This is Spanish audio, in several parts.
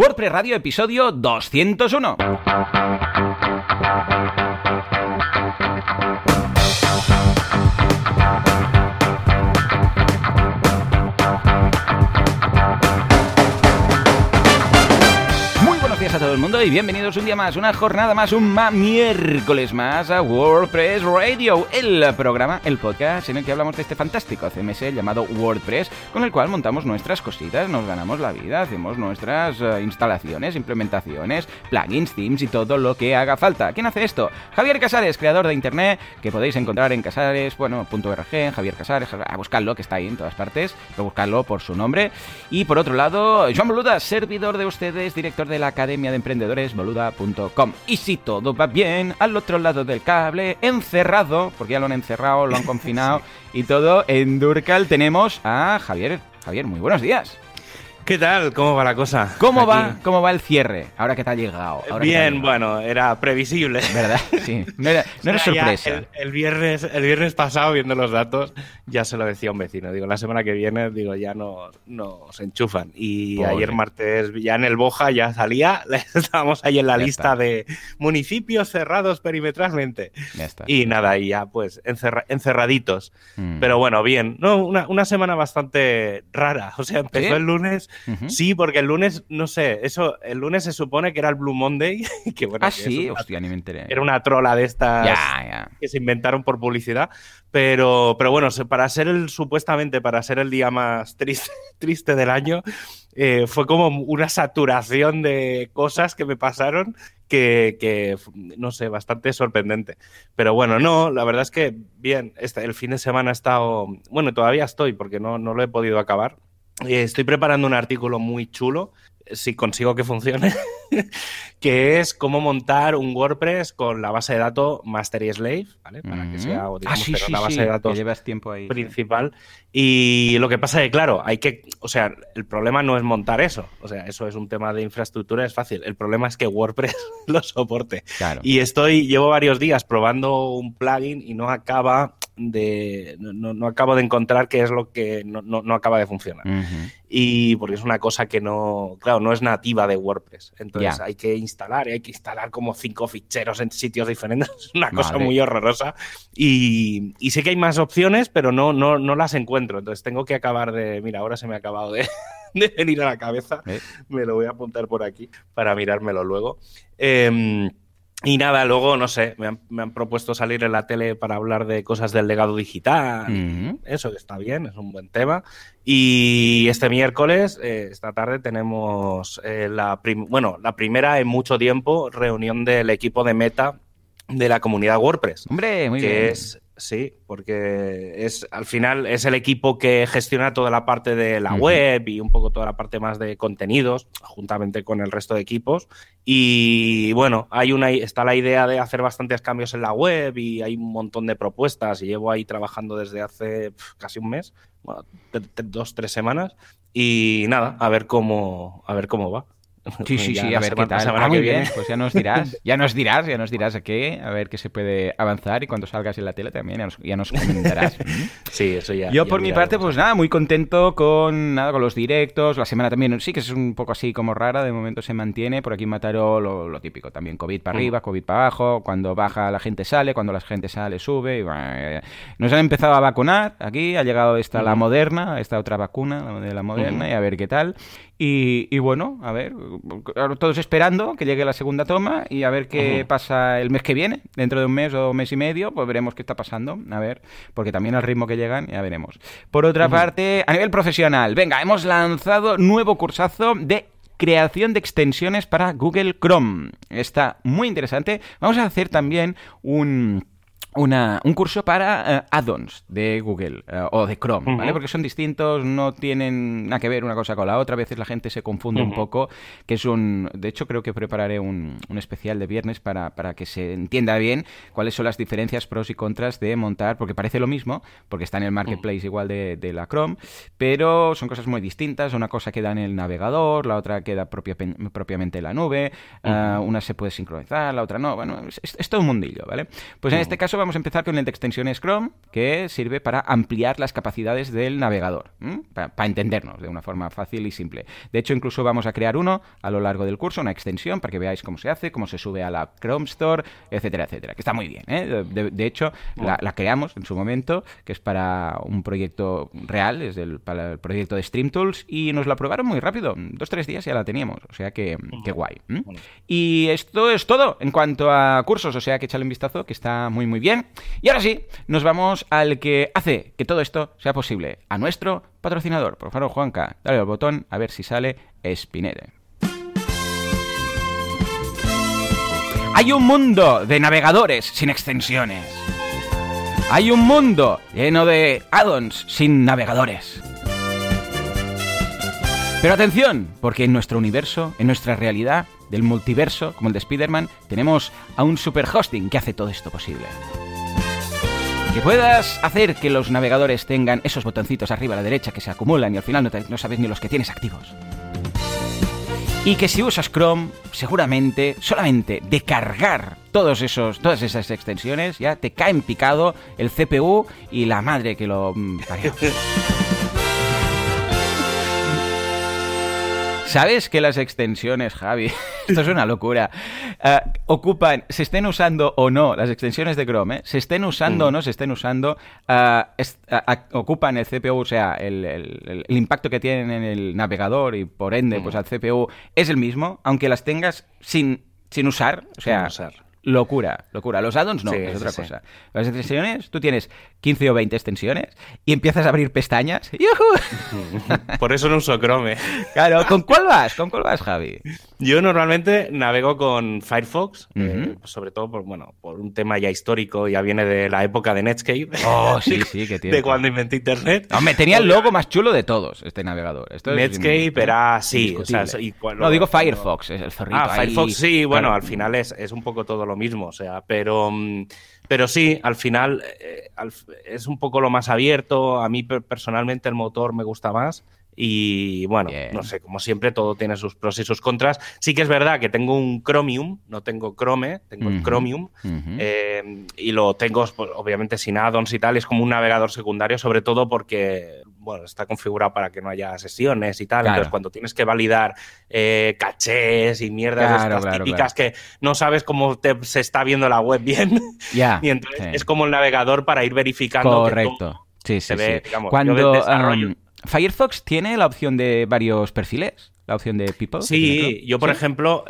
WordPress Radio, episodio 201. Todo el mundo y bienvenidos un día más, una jornada más, un miércoles más a WordPress Radio, el programa, el podcast en el que hablamos de este fantástico CMS llamado WordPress, con el cual montamos nuestras cositas, nos ganamos la vida, hacemos nuestras eh, instalaciones, implementaciones, plugins, themes y todo lo que haga falta. ¿Quién hace esto? Javier Casares, creador de internet, que podéis encontrar en casares, bueno, .org, Javier Casares, a buscarlo, que está ahí en todas partes, a buscarlo por su nombre. Y por otro lado, Joan Boluda, servidor de ustedes, director de la Academia de Emprendedores boluda.com. Y si todo va bien, al otro lado del cable, encerrado, porque ya lo han encerrado, lo han confinado y todo, en Durcal tenemos a Javier. Javier, muy buenos días. ¿Qué tal? ¿Cómo va la cosa? ¿Cómo va, ¿Cómo va el cierre? Ahora que te ha llegado. Bien, bueno, era previsible. ¿Verdad? Sí. No era, sorpresa. El, viernes, el viernes pasado, viendo los datos, ya se lo decía un vecino. Digo, la semana que viene, digo, ya no nos enchufan. Y ayer martes, ya en el Boja, ya salía, estábamos ahí en la lista de municipios cerrados perimetralmente. Ya está. Y nada, y ya pues encerraditos. Mm. Pero bueno, bien. No, una, una, semana bastante rara. O sea, empezó el lunes Sí, porque el lunes, no sé, eso, el lunes se supone que era el Blue Monday. Que, bueno, ah, sí, hostia, ni me enteré. Era una trola de estas que se inventaron por publicidad. Pero, pero bueno, para ser el, supuestamente, para ser el día más triste, triste del año, eh, fue como una saturación de cosas que me pasaron que, que, no sé, bastante sorprendente. Pero bueno, no, la verdad es que bien, este, el fin de semana ha estado, bueno, todavía estoy porque no, no lo he podido acabar, estoy preparando un artículo muy chulo, si consigo que funcione, que es cómo montar un WordPress con la base de datos Master y Slave, ¿vale? Para que sea, ah, la base de datos llevas tiempo ahí, principal. Y lo que pasa es que, claro, hay que, o sea, el problema no es montar eso, o sea, eso es un tema de infraestructura, es fácil. El problema es que WordPress lo soporte. Y estoy, llevo varios días probando un plugin y no acaba de. No, acabo de encontrar qué es lo que no, acaba de funcionar. Y porque es una cosa que no. Claro, no es nativa de WordPress. Entonces hay que instalar y hay que instalar como cinco ficheros en sitios diferentes. Es una cosa muy horrorosa. Y, y, sé que hay más opciones, pero no, no, no las encuentro. Entonces tengo que acabar de. Mira, ahora se me ha acabado de. venir a la cabeza, eh. me lo voy a apuntar por aquí para mirármelo luego. Eh, y nada, luego, no sé, me han, propuesto salir en la tele para hablar de cosas del legado digital. Eso está bien, es un buen tema. Y este miércoles, eh, esta tarde, tenemos eh, la, bueno, la primera en mucho tiempo reunión del equipo de Meta de la comunidad WordPress. Hombre, muy que Es, Sí, porque es al final es el equipo que gestiona toda la parte de la web y un poco toda la parte más de contenidos, juntamente con el resto de equipos. Y bueno, hay una, está la idea de hacer bastantes cambios en la web y hay un montón de propuestas. Y llevo ahí trabajando desde hace casi un mes, dos, tres semanas. Y nada, a ver cómo, a ver cómo va. Sí, sí, sí, a ver qué tal. Ah, muy bien, pues ya nos dirás, ya nos dirás, ya nos dirás a qué, a ver qué se puede avanzar y cuando salgas en la tele también ya nos, comentarás. sí, eso ya. Yo por mi parte, pues nada, muy contento con nada con los directos, la semana también sí que es un poco así como rara, de momento se mantiene, por aquí Mataró lo, típico, también COVID para mm. arriba, COVID para abajo, cuando baja la gente sale, cuando la gente sale sube, y, eh, nos han empezado a vacunar aquí, ha llegado esta la moderna, esta otra vacuna, la de la moderna, y a ver qué tal. Y, bueno, a ver, todos esperando que llegue la segunda toma y a ver qué pasa el mes que viene, dentro de un mes o mes y medio, pues veremos qué está pasando, a ver, porque también al ritmo que llegan ya veremos. Por otra parte, a nivel profesional, venga, hemos lanzado nuevo cursazo de creación de extensiones para Google Chrome. Está muy interesante. Vamos a hacer también un una, un curso para eh, add-ons de Google eh, o de Chrome, ¿vale? Porque son distintos, no tienen nada que ver una cosa con la otra. A veces la gente se confunde un poco, que es un... De hecho, creo que prepararé un, un especial de viernes para, para, que se entienda bien cuáles son las diferencias, pros y contras de montar, porque parece lo mismo, porque está en el marketplace igual de, de, la Chrome, pero son cosas muy distintas. Una cosa queda en el navegador, la otra queda propia, propiamente en la nube, eh, una se puede sincronizar, la otra no. Bueno, es, es todo un mundillo, ¿vale? Pues en este caso vamos a empezar con el de extensiones Chrome, que sirve para ampliar las capacidades del navegador, para, entendernos de una forma fácil y simple. De hecho, incluso vamos a crear uno a lo largo del curso, una extensión, para que veáis cómo se hace, cómo se sube a la Chrome Store, etcétera, etcétera. Que está muy bien. ¿eh? De, hecho, la, creamos en su momento, que es para un proyecto real, es del, para el proyecto de Stream Tools, y nos la aprobaron muy rápido. Dos, tres días ya la teníamos. O sea que, que guay. Y esto es todo en cuanto a cursos, o sea que échale un vistazo, que está muy, muy bien. Y ahora sí, nos vamos al que hace que todo esto sea posible, a nuestro patrocinador. Por favor, Juanca, dale al botón a ver si sale Spinere. Hay un mundo de navegadores sin extensiones. Hay un mundo lleno de addons sin navegadores. Pero atención, porque en nuestro universo, en nuestra realidad, del multiverso, como el de Spider-Man, tenemos a un super hosting que hace todo esto posible. Que puedas hacer que los navegadores tengan esos botoncitos arriba a la derecha que se acumulan y al final no, sabes ni los que tienes activos. Y que si usas Chrome, seguramente solamente de cargar todos esos, todas esas extensiones ya te caen picado el CPU y la madre que lo mm. ¿Sabes que las extensiones, Javi, esto es una locura, eh, ocupan, se estén usando o no, las extensiones de Chrome, ¿eh? se estén usando o mm. no se estén usando, eh, ocupan el CPU, o sea, el, impacto que tienen en el navegador y por ende, pues mm. al CPU es el mismo, aunque las tengas sin, sin usar, o sea, locura, locura. Los addons no, es otra cosa. Las extensiones, tú tienes 15 o 20 extensiones y empiezas a abrir pestañas. Por eso no uso Chrome. Claro, ¿con cuál vas? ¿Con cuál vas, Javi? Yo normalmente navego con Firefox, eh, sobre todo por, bueno, por un tema ya histórico, ya viene de la época de Netscape. Oh, sí, sí, que tiene. De cuando inventé Internet. me tenía el logo más chulo de todos, este navegador. Netscape era así. no, digo Firefox, es el zorrito. Ah, Firefox sí, bueno, al final es, es un poco todo lo mismo, o sea, pero, mm, pero sí, al final eh, es un poco lo más abierto. A mí personalmente el motor me gusta más. Y bueno, no sé, como siempre, todo tiene sus pros y sus contras. Sí que es verdad que tengo un Chromium, no tengo Chrome, tengo el Chromium, eh, y lo tengo pues, obviamente sin addons y tal, es como un navegador secundario, sobre todo porque bueno, está configurado para que no haya sesiones y tal. Entonces, cuando tienes que validar eh, cachés y mierdas estas típicas que no sabes cómo se está viendo la web bien, y entonces es como el navegador para ir verificando. Correcto. sí, sí, sí. Cuando, um, Firefox tiene la opción de varios perfiles la opción de People? Sí, yo por ejemplo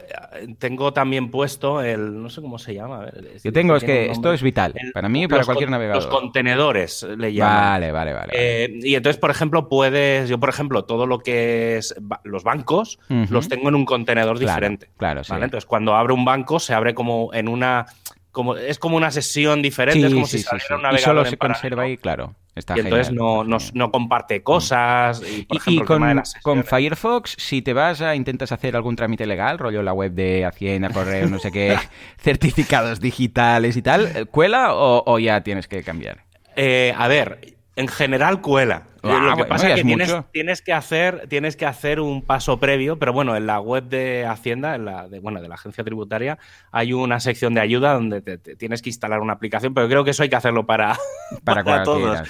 tengo también puesto el, no sé cómo se llama. yo tengo, es que esto es vital, para mí y para cualquier navegador. Los contenedores le llaman. Vale, vale, vale. Eh, y entonces, por ejemplo, puedes, yo por ejemplo, todo lo que es los bancos, los tengo en un contenedor diferente. Claro, sí. Entonces, cuando abre un banco, se abre como en una como, es como una sesión diferente, es como si saliera un navegador. Y solo se conserva ahí, claro. Está y entonces no, no, comparte cosas. Y, por ejemplo, con, con, Firefox, si te vas a intentas hacer algún trámite legal, rollo la web de Hacienda, correo, no sé qué, certificados digitales y tal, ¿cuela o, ya tienes que cambiar? Eh, a ver, en general cuela. Ah, lo que pasa es que tienes, que hacer, tienes que hacer un paso previo, pero bueno, en la web de Hacienda, en la de, bueno, de la agencia tributaria, hay una sección de ayuda donde te, tienes que instalar una aplicación, pero creo que eso hay que hacerlo para, para, todos.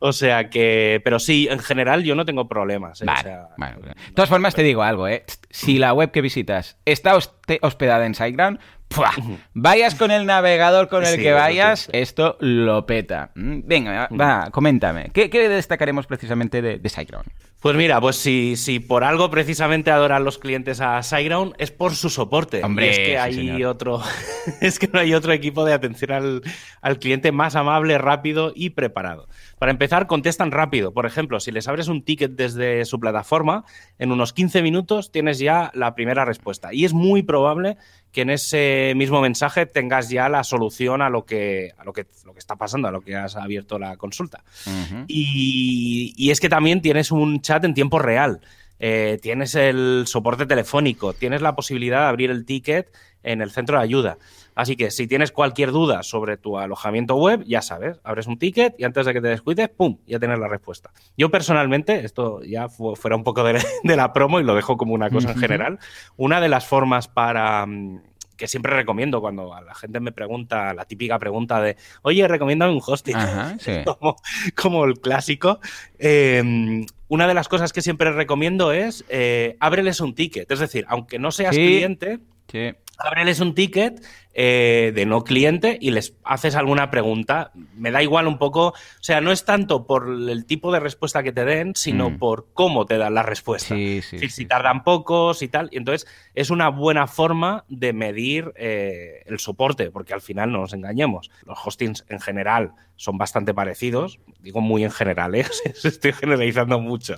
O sea que, pero sí, en general yo no tengo problemas. ¿eh? de todas formas te digo algo, ¿eh? si la web que visitas está hospedada en SiteGround, Vayas con el navegador con el que vayas, esto lo peta. Mm, venga, va, coméntame. ¿Qué, destacaremos precisamente de, de SiteGround? Pues mira, pues si, si por algo precisamente adoran los clientes a SiteGround es por su soporte. Hombre, es que hay otro, es que no hay otro equipo de atención al, al cliente más amable, rápido y preparado. Para empezar, contestan rápido. Por ejemplo, si les abres un ticket desde su plataforma, en unos 15 minutos tienes ya la primera respuesta. Y es muy probable que en ese mismo mensaje tengas ya la solución a lo que, a lo que, lo que está pasando, a lo que has abierto la consulta. y, es que también tienes un chat en tiempo real. Eh, tienes el soporte telefónico, tienes la posibilidad de abrir el ticket en el centro de ayuda. Así que si tienes cualquier duda sobre tu alojamiento web, ya sabes, abres un ticket y antes de que te descuides, ¡pum!, ya tienes la respuesta. Yo personalmente, esto ya fuera un poco de, la promo y lo dejo como una cosa en general, una de las formas para, mm, que siempre recomiendo cuando a la gente me pregunta, la típica pregunta de, oye, recomiéndame un hosting, como, el clásico. Em, una de las cosas que siempre recomiendo es eh, ábreles un ticket. Es decir, aunque no seas cliente, ábreles un ticket eh, de no cliente y les haces alguna pregunta. Me da igual un poco, o sea, no es tanto por el tipo de respuesta que te den, sino mm. por cómo te dan la respuesta. si tardan pocos y tal. Y entonces es una buena forma de medir eh, el soporte, porque al final no nos engañemos. Los hostings en general son bastante parecidos, digo muy en general, ¿eh? estoy generalizando mucho,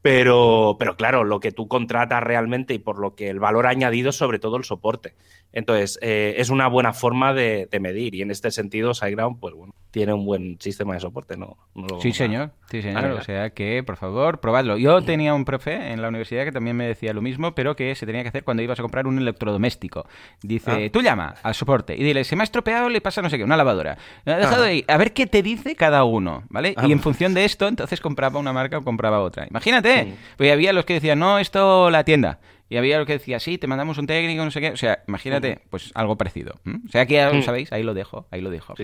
pero, pero claro, lo que tú contratas realmente y por lo que el valor añadido es sobre todo el soporte. Entonces, eh, es una buena forma de, medir y en este sentido SiteGround, pues bueno, tiene un buen sistema de soporte, ¿no? sí, señor, sí, señor. o sea que, por favor, probadlo. Yo tenía un profe en la universidad que también me decía lo mismo, pero que se tenía que hacer cuando ibas a comprar un electrodoméstico. Dice, ah. tú llama al soporte y dile, se me ha estropeado, le pasa no sé qué, una lavadora. Me ha dejado ahí, a ver qué te dice cada uno, ¿vale? Ah, y en función de esto, entonces compraba una marca o compraba otra. Imagínate, pues había los que decían, no, esto la tienda. Y había lo que decía, sí, te mandamos un técnico, no sé qué. O sea, imagínate, pues algo parecido. O sea, que ya lo sabéis, ahí lo dejo, ahí lo dejo.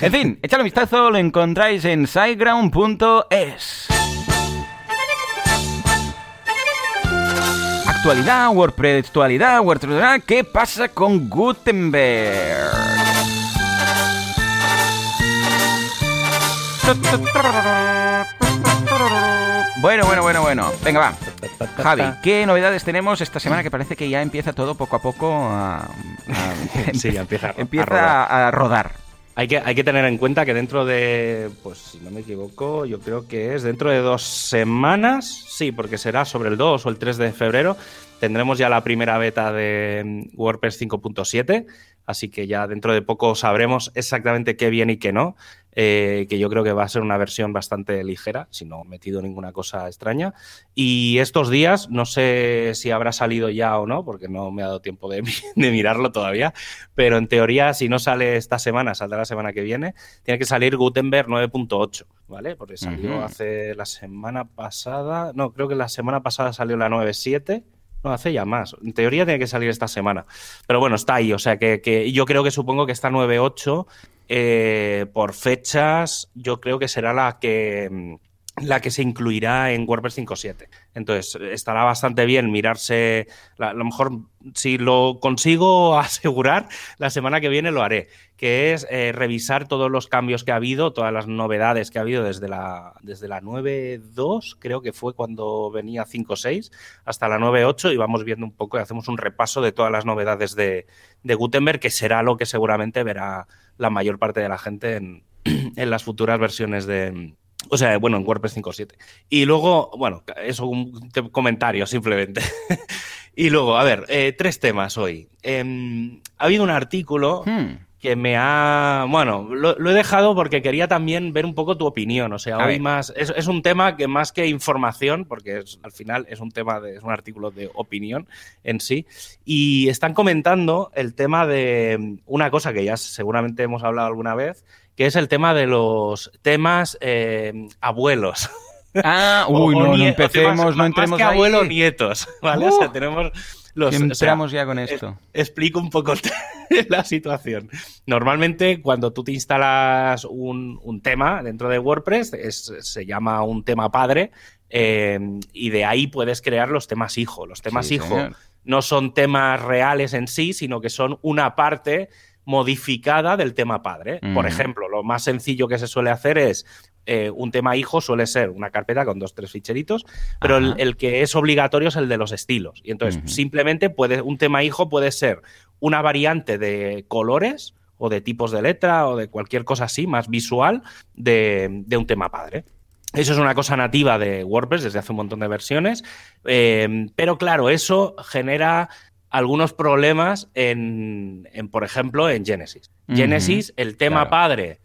En fin, echadle un vistazo, lo encontráis en siteground.es. Actualidad, WordPress, actualidad, WordPress, ¿qué pasa con Gutenberg? Bueno, bueno, bueno, bueno. Venga, va. Javi, ¿qué novedades tenemos esta semana que parece que ya empieza todo poco a poco a... sí, ya empieza, a, rodar. Hay que, hay que tener en cuenta que dentro de, pues si no me equivoco, yo creo que es dentro de dos semanas, sí, porque será sobre el 2 o el 3 de febrero, tendremos ya la primera beta de WordPress 5.7 así que ya dentro de poco sabremos exactamente qué viene y qué no, eh, que yo creo que va a ser una versión bastante ligera, si no he metido ninguna cosa extraña. Y estos días, no sé si habrá salido ya o no, porque no me ha dado tiempo de, mirarlo todavía, pero en teoría, si no sale esta semana, saldrá la semana que viene, tiene que salir Gutenberg 9.8, ¿vale? Porque salió hace la semana pasada, no, creo que la semana pasada salió la 9.7 no, hace ya más. En teoría tiene que salir esta semana. Pero bueno, está ahí. O sea que, yo creo que supongo que esta 9.8, eh, por fechas, yo creo que será la que mm, la que se incluirá en WordPress 5.7. Entonces, estará bastante bien mirarse, a lo mejor si lo consigo asegurar, la semana que viene lo haré, que es eh, revisar todos los cambios que ha habido, todas las novedades que ha habido desde la, desde la 9.2, creo que fue cuando venía 5.6, hasta la 9.8 y vamos viendo un poco y hacemos un repaso de todas las novedades de, Gutenberg, que será lo que seguramente verá la mayor parte de la gente en las futuras versiones de o sea, bueno, en WordPress 5.7. Y luego, bueno, eso un comentario simplemente. y luego, a ver, eh, tres temas hoy. Em, ha habido un artículo hmm. que me ha... Bueno, lo, he dejado porque quería también ver un poco tu opinión. O sea, hoy más... Es, un tema que más que información, porque al final es un tema de... es un artículo de opinión en sí. Y están comentando el tema de una cosa que ya seguramente hemos hablado alguna vez, que es el tema de los temas eh, abuelos. Ah, uy, no, no empecemos, no entremos más que abuelos, nietos, ¿vale? o sea, uh. tenemos los... Entramos ya con esto. explico un poco la situación. Normalmente, cuando tú te instalas un, tema dentro de WordPress, se llama un tema padre, eh, y de ahí puedes crear los temas hijo. Los temas hijo no son temas reales en sí, sino que son una parte modificada del tema padre. Por ejemplo, lo más sencillo que se suele hacer es eh, un tema hijo suele ser una carpeta con dos, tres ficheritos, pero el, que es obligatorio es el de los estilos. Y entonces, simplemente puede, un tema hijo puede ser una variante de colores o de tipos de letra o de cualquier cosa así, más visual, de, un tema padre. Eso es una cosa nativa de WordPress desde hace un montón de versiones, eh, pero claro, eso genera algunos problemas en, por ejemplo, en Genesis. Genesis, el tema padre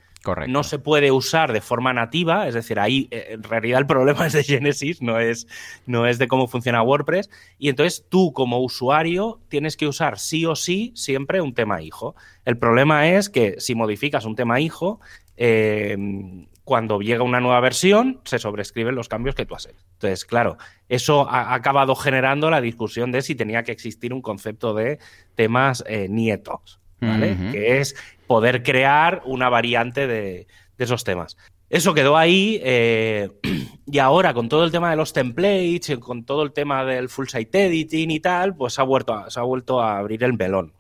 no se puede usar de forma nativa, es decir, ahí eh, en realidad el problema es de Genesis, no es, no es de cómo funciona WordPress. Y entonces tú como usuario tienes que usar sí o sí siempre un tema hijo. El problema es que si modificas un tema hijo, eh, cuando llega una nueva versión, se sobrescriben los cambios que tú has hecho. Entonces, claro, eso ha acabado generando la discusión de si tenía que existir un concepto de temas eh, nietos, ¿vale? Que es poder crear una variante de, esos temas. Eso quedó ahí eh, y ahora con todo el tema de los templates, con todo el tema del full site editing y tal, pues se ha vuelto se ha vuelto a abrir el melón.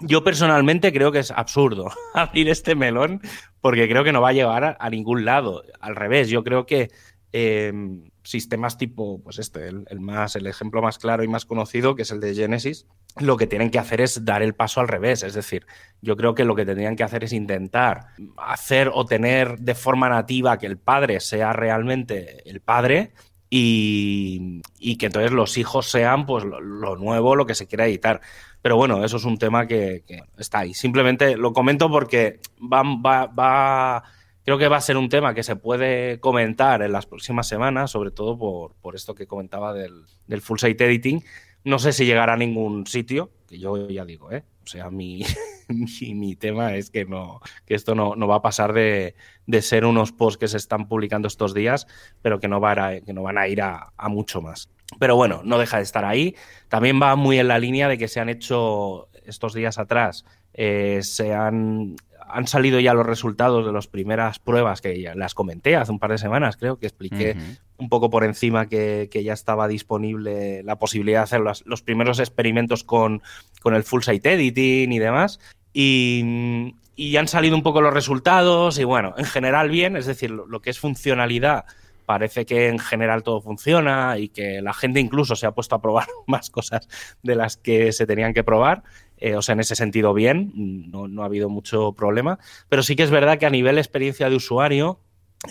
Yo personalmente creo que es absurdo abrir este melón porque creo que no va a llevar a, ningún lado. Al revés, yo creo que em, sistemas tipo, pues este, el, más, el ejemplo más claro y más conocido, que es el de Genesis, lo que tienen que hacer es dar el paso al revés. Es decir, yo creo que lo que tendrían que hacer es intentar hacer o tener de forma nativa que el padre sea realmente el padre y, que entonces los hijos sean pues lo, lo, nuevo, lo que se quiera editar. Pero bueno, eso es un tema que, está ahí. Simplemente lo comento porque va, va, creo que va a ser un tema que se puede comentar en las próximas semanas, sobre todo por, por esto que comentaba del, del full site editing. No sé si llegará a ningún sitio, que yo ya digo, ¿eh? O sea, mi, mi, tema es que, no, que esto no, no va a pasar de, de, ser unos posts que se están publicando estos días, pero que no, va a, que no van a ir a mucho más. Pero bueno, no deja de estar ahí. También va muy en la línea de que se han hecho estos días atrás, eh, se han, han salido ya los resultados de las primeras pruebas que ya las comenté hace un par de semanas, creo que expliqué un poco por encima que, ya estaba disponible la posibilidad de hacer los, primeros experimentos con, con, el full site editing y demás. Y, y, han salido un poco los resultados y bueno, en general bien, es decir, lo que es funcionalidad parece que en general todo funciona y que la gente incluso se ha puesto a probar más cosas de las que se tenían que probar. Eh, o sea, en ese sentido bien, no, ha habido mucho problema. Pero sí que es verdad que a nivel experiencia de usuario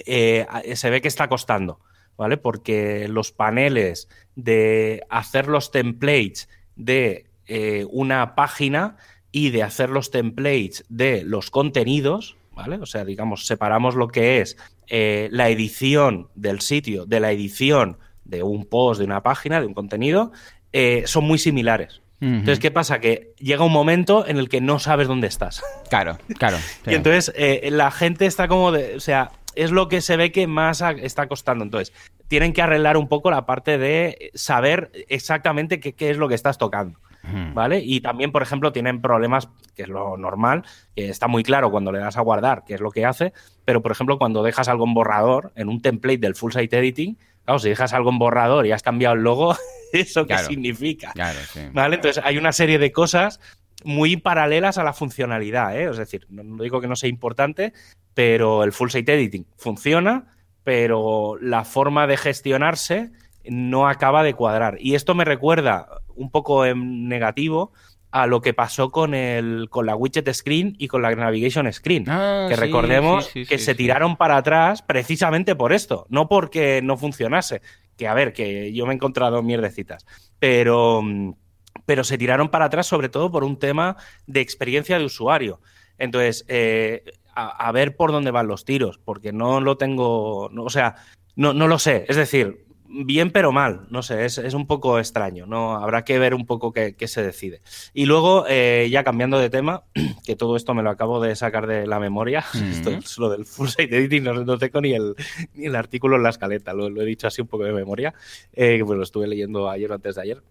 eh, se ve que está costando, ¿vale? Porque los paneles de hacer los templates de eh, una página y de hacer los templates de los contenidos, ¿vale? O sea, digamos, separamos lo que es eh, la edición del sitio, de la edición de un post, de una página, de un contenido, eh, son muy similares. Entonces, ¿qué pasa? Que llega un momento en el que no sabes dónde estás. Claro, claro. y entonces eh, la gente está como de. O sea, es lo que se ve que más está costando. Entonces, tienen que arreglar un poco la parte de saber exactamente qué, qué es lo que estás tocando. ¿Vale? Y también, por ejemplo, tienen problemas, que es lo normal, que está muy claro cuando le das a guardar qué es lo que hace, pero por ejemplo, cuando dejas algo en borrador, en un template del full site editing, claro, si dejas algo en borrador y has cambiado el logo, ¿eso qué significa? ¿Vale? Entonces, hay una serie de cosas muy paralelas a la funcionalidad, ¿eh? Es decir, no digo que no sea importante, pero el full site editing funciona, pero la forma de gestionarse no acaba de cuadrar. Y esto me recuerda un poco en negativo a lo que pasó con el con la widget screen y con la navigation screen, ah, que recordemos que se tiraron para atrás precisamente por esto, no porque no funcionase, que a ver, que yo me he encontrado mierdecitas, pero pero se tiraron para atrás sobre todo por un tema de experiencia de usuario. Entonces, eh, a, ver por dónde van los tiros, porque no lo tengo, o sea, no, no lo sé. Es decir, bien pero mal, no sé, es, un poco extraño, ¿no? Habrá que ver un poco qué, se decide. Y luego, eh, ya cambiando de tema, que todo esto me lo acabo de sacar de la memoria, esto es lo del full site editing, no, tengo ni el, ni el artículo en la escaleta, lo, he dicho así un poco de memoria, eh, pues lo estuve leyendo ayer o antes de ayer.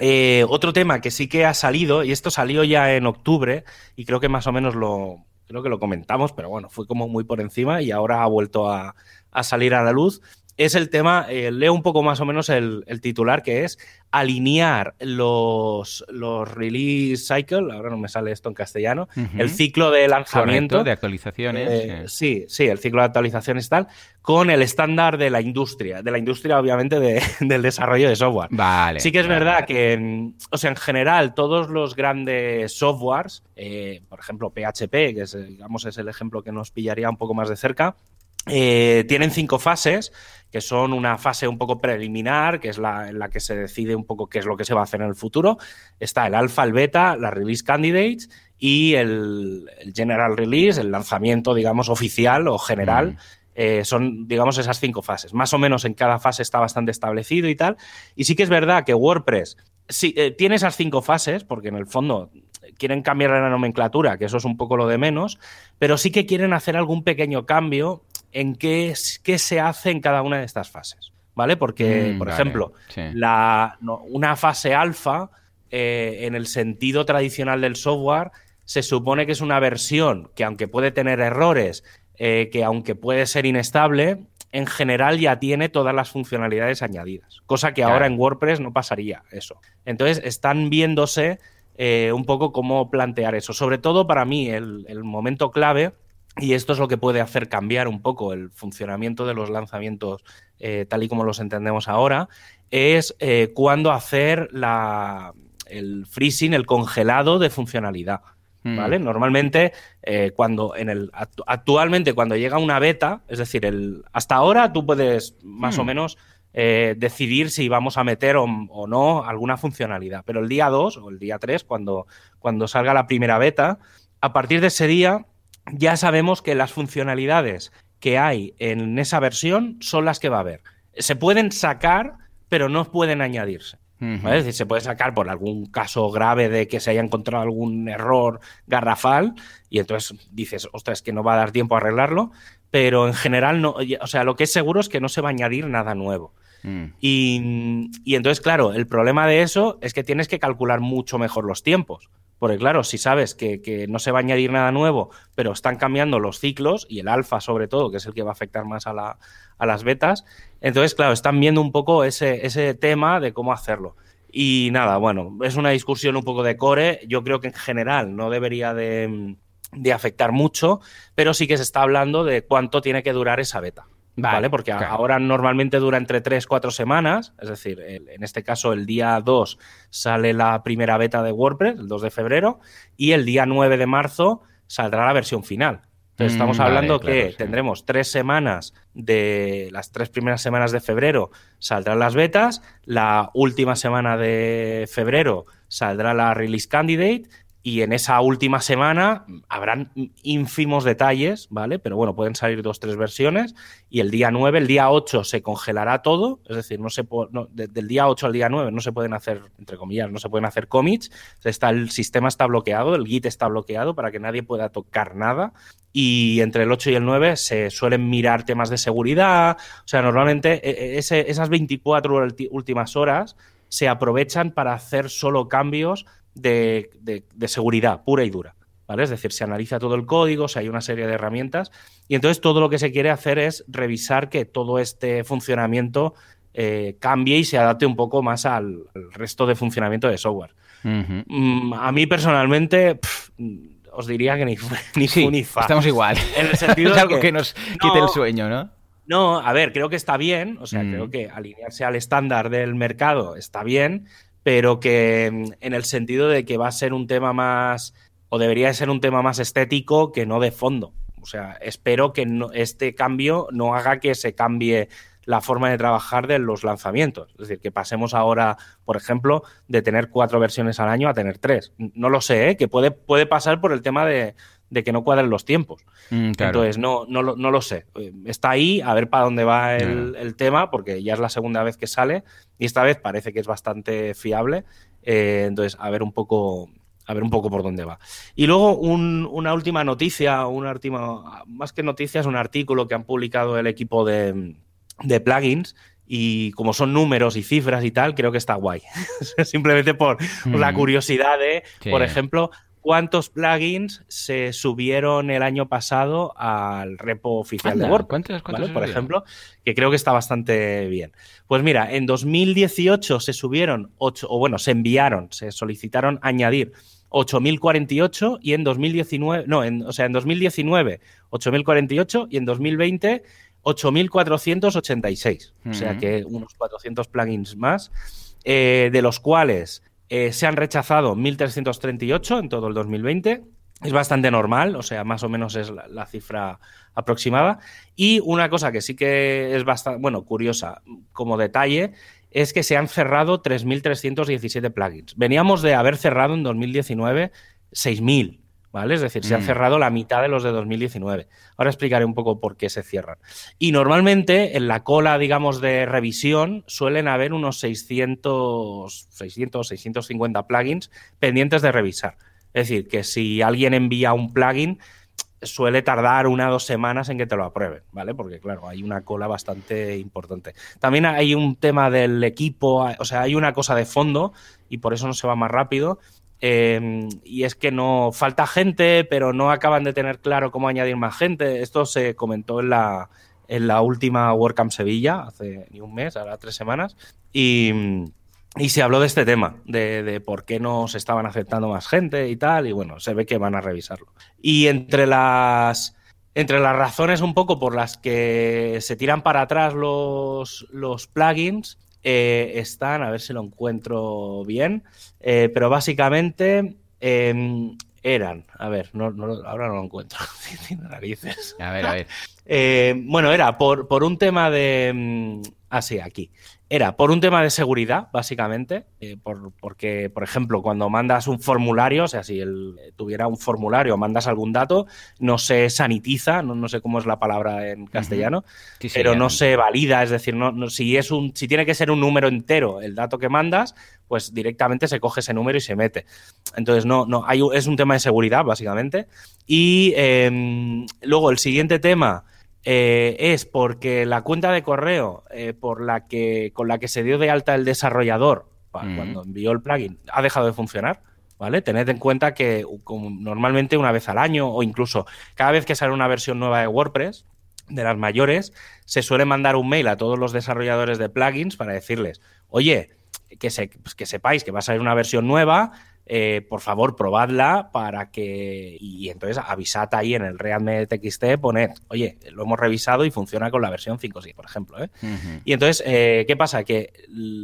Eh, otro tema que sí que ha salido, y esto salió ya en octubre, y creo que más o menos lo, creo que lo comentamos, pero bueno, fue como muy por encima y ahora ha vuelto a, a salir a la luz, es el tema, eh, leo un poco más o menos el, titular, que es alinear los, los release cycle, ahora no me sale esto en castellano, el ciclo de lanzamiento. de actualizaciones. Eh, sí, sí, el ciclo de actualizaciones tal, con el estándar de la industria, de la industria obviamente del desarrollo de software. Vale. Sí que es verdad que, o sea, en general, todos los grandes softwares, eh, por ejemplo, PHP, que es, digamos, es el ejemplo que nos pillaría un poco más de cerca, tienen cinco fases que son una fase un poco preliminar, que es la en la que se decide un poco qué es lo que se va a hacer en el futuro. Está el alfa, el beta, la release candidates y el, general release, el lanzamiento, digamos, oficial o general. Mm. Eh, son, digamos, esas cinco fases. Más o menos en cada fase está bastante establecido y tal. Y sí que es verdad que WordPress sí, eh, tiene esas cinco fases, porque en el fondo quieren cambiar la nomenclatura, que eso es un poco lo de menos, pero sí que quieren hacer algún pequeño cambio en qué, qué se hace en cada una de estas fases. ¿Vale? Porque, mm, por ejemplo, la, una fase alfa, eh, en el sentido tradicional del software, se supone que es una versión que, aunque puede tener errores, eh, que aunque puede ser inestable, en general ya tiene todas las funcionalidades añadidas, cosa que ahora en WordPress no pasaría eso. Entonces están viéndose eh, un poco cómo plantear eso. Sobre todo para mí el, momento clave, y esto es lo que puede hacer cambiar un poco el funcionamiento de los lanzamientos eh, tal y como los entendemos ahora, es eh, cuándo hacer la, el freezing, el congelado de funcionalidad. ¿Vale? Mm. Normalmente, eh, cuando en el actualmente, cuando llega una beta, es decir, el, hasta ahora tú puedes más o mm. menos eh, decidir si vamos a meter o, no alguna funcionalidad. Pero el día 2 o el día 3, cuando, cuando salga la primera beta, a partir de ese día ya sabemos que las funcionalidades que hay en esa versión son las que va a haber. Se pueden sacar, pero no pueden añadirse. Es decir, se puede sacar por algún caso grave de que se haya encontrado algún error garrafal y entonces dices, ostras, que no va a dar tiempo a arreglarlo, pero en general no, o sea, lo que es seguro es que no se va a añadir nada nuevo. Mm. Y, y, entonces, claro, el problema de eso es que tienes que calcular mucho mejor los tiempos. Porque claro, si sabes que, no se va a añadir nada nuevo, pero están cambiando los ciclos y el alfa sobre todo, que es el que va a afectar más a, la, a las betas, entonces, claro, están viendo un poco ese, tema de cómo hacerlo. Y nada, bueno, es una discusión un poco de core. Yo creo que en general no debería de, de afectar mucho, pero sí que se está hablando de cuánto tiene que durar esa beta. Vale, porque ahora normalmente dura entre 3, 4 semanas, es decir, en este caso el día 2 sale la primera beta de WordPress, el 2 de febrero, y el día 9 de marzo saldrá la versión final. Entonces estamos mm, hablando que tendremos tres semanas de las tres primeras semanas de febrero saldrán las betas, la última semana de febrero saldrá la release candidate y en esa última semana habrán ínfimos detalles, ¿vale? Pero bueno, pueden salir dos, tres versiones. Y el día 9, el día 8 se congelará todo. Es decir, no se del día 8 al día 9 no se pueden hacer, entre comillas, no se pueden hacer commits. Está, el sistema está bloqueado, el Git está bloqueado para que nadie pueda tocar nada. Y entre el 8 y el 9 se suelen mirar temas de seguridad. O sea, normalmente e, e, esas 24 últimas horas se aprovechan para hacer solo cambios de, seguridad pura y dura. ¿Vale? Es decir, se analiza todo el código, si hay una serie de herramientas y entonces todo lo que se quiere hacer es revisar que todo este funcionamiento eh, cambie y se adapte un poco más al, resto de funcionamiento de software. Mm, a mí personalmente os diría que ni, ni fa. Estamos igual. En el sentido es algo que, nos quite el sueño, ¿no? No, a ver, creo que está bien, o sea, creo mm. que alinearse al estándar del mercado está bien, pero que mm, en el sentido de que va a ser un tema más, o debería ser un tema más estético que no de fondo. O sea, espero que este cambio no haga que se cambie la forma de trabajar de los lanzamientos. Es decir, que pasemos ahora, por ejemplo, de tener cuatro versiones al año a tener tres. No lo sé, ¿eh? que puede, puede pasar por el tema de, que no cuadren los tiempos. Mm, Entonces, no, no, no, lo sé. Eh, está ahí, a ver para dónde va el, el, tema, porque ya es la segunda vez que sale y esta vez parece que es bastante fiable. Eh, entonces, a ver un poco. A ver un poco por dónde va. Y luego una última noticia, una última, más que noticias, un artículo que han publicado el equipo de, de plugins y como son números y cifras y tal, creo que está guay. Simplemente por, la mm. curiosidad de, por ejemplo, cuántos plugins se subieron el año pasado al repo oficial de WordPress. por ejemplo, que creo que está bastante bien. Pues mira, en 2018 se subieron 8, o bueno, se enviaron, se solicitaron añadir 8.048 y en 2019, no, o sea, en 2019 8.048 y en 2020 8.486. O sea que unos 400 plugins más, eh, de los cuales eh, se han rechazado 1.338 en todo el 2020. Es bastante normal, o sea, más o menos es la, cifra aproximada. Y una cosa que sí que es bastante, bueno, curiosa como detalle, es que se han cerrado 3.317 plugins. Veníamos de haber cerrado en 2019 6.000. ¿vale? Es decir, se ha mm. cerrado la mitad de los de 2019. Ahora explicaré un poco por qué se cierran. Y normalmente en la cola, digamos, de revisión suelen haber unos 600, 600, 650 plugins pendientes de revisar. Es decir, que si alguien envía un plugin, suele tardar una o dos semanas en que te lo aprueben, ¿vale? Porque claro, hay una cola bastante importante. También hay un tema del equipo, o sea, hay una cosa de fondo y por eso no se va más rápido. Em, y es que no falta gente, pero no acaban de tener claro cómo añadir más gente. Esto se comentó en la, en la última WordCamp Sevilla, hace ni un mes, ahora tres semanas, y, y se habló de este tema, de, de, por qué no se estaban aceptando más gente y tal, y bueno, se ve que van a revisarlo. Y entre las, entre las razones un poco por las que se tiran para atrás los, los plugins, eh, están, a ver si lo encuentro bien, eh, pero básicamente em, eran, a ver, no, ahora no lo encuentro, narices. A ver, a ver. Eh, bueno, era por, por un tema de... Mm, ah, sí, aquí. Era por un tema de seguridad, básicamente, eh, por, porque, por ejemplo, cuando mandas un formulario, o sea, si él tuviera un formulario o mandas algún dato, no se sanitiza, no, no sé cómo es la palabra en castellano, pero no se valida, es decir, no, si, es un, si tiene que ser un número entero el dato que mandas, pues directamente se coge ese número y se mete. Entonces, no, no, hay, es un tema de seguridad, básicamente. Y em, luego el siguiente tema eh, es porque la cuenta de correo eh, por la que, con la que se dio de alta el desarrollador cuando envió el plugin ha dejado de funcionar. ¿Vale? Tened en cuenta que normalmente una vez al año o incluso cada vez que sale una versión nueva de WordPress, de las mayores, se suele mandar un mail a todos los desarrolladores de plugins para decirles, oye, que, se, pues que sepáis que va a salir una versión nueva, eh, por favor, probadla para que. Y entonces avisad ahí en el Readme TXT, poned, oye, lo hemos revisado y funciona con la versión 5.6, por ejemplo. ¿eh? Y entonces, eh, ¿qué pasa? Que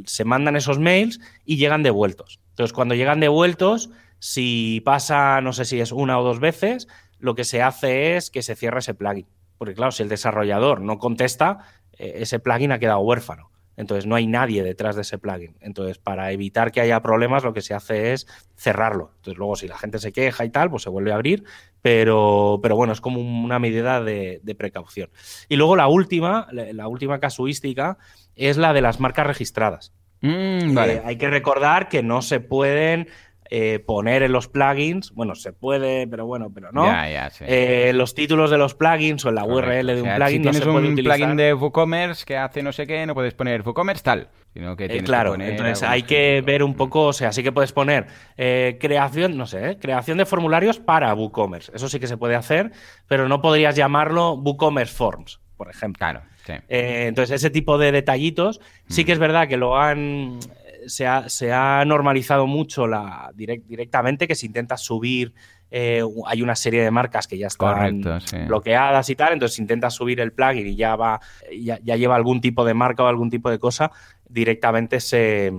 se mandan esos mails y llegan devueltos. Entonces, cuando llegan devueltos, si pasa, no sé si es una o dos veces, lo que se hace es que se cierre ese plugin. Porque, claro, si el desarrollador no contesta, ese plugin ha quedado huérfano. Entonces no hay nadie detrás de ese plugin. Entonces, para evitar que haya problemas, lo que se hace es cerrarlo. Entonces, luego, si la gente se queja y tal, pues se vuelve a abrir. Pero, pero bueno, es como una medida de, precaución. Y luego la última, la, última casuística, es la de las marcas registradas. Mm, vale. Eh, hay que recordar que no se pueden eh, poner en los plugins, bueno, se puede, pero bueno, pero no. Eh, los títulos de los plugins o en la URL de un plugin. Si tienes un plugin de WooCommerce que hace no sé qué, no puedes poner WooCommerce tal. Sino que eh, claro, entonces hay que ver un poco, o sea, sí que puedes poner creación, no sé, creación de formularios para WooCommerce. Eso sí que se puede hacer, pero no podrías llamarlo WooCommerce Forms, por ejemplo. Claro. entonces, ese tipo de detallitos, sí mm. que es verdad que lo han se ha, normalizado mucho la, directamente que se intenta subir. Eh, hay una serie de marcas que ya están bloqueadas y tal, entonces si intentas subir el plugin y ya va, ya, lleva algún tipo de marca o algún tipo de cosa, directamente se,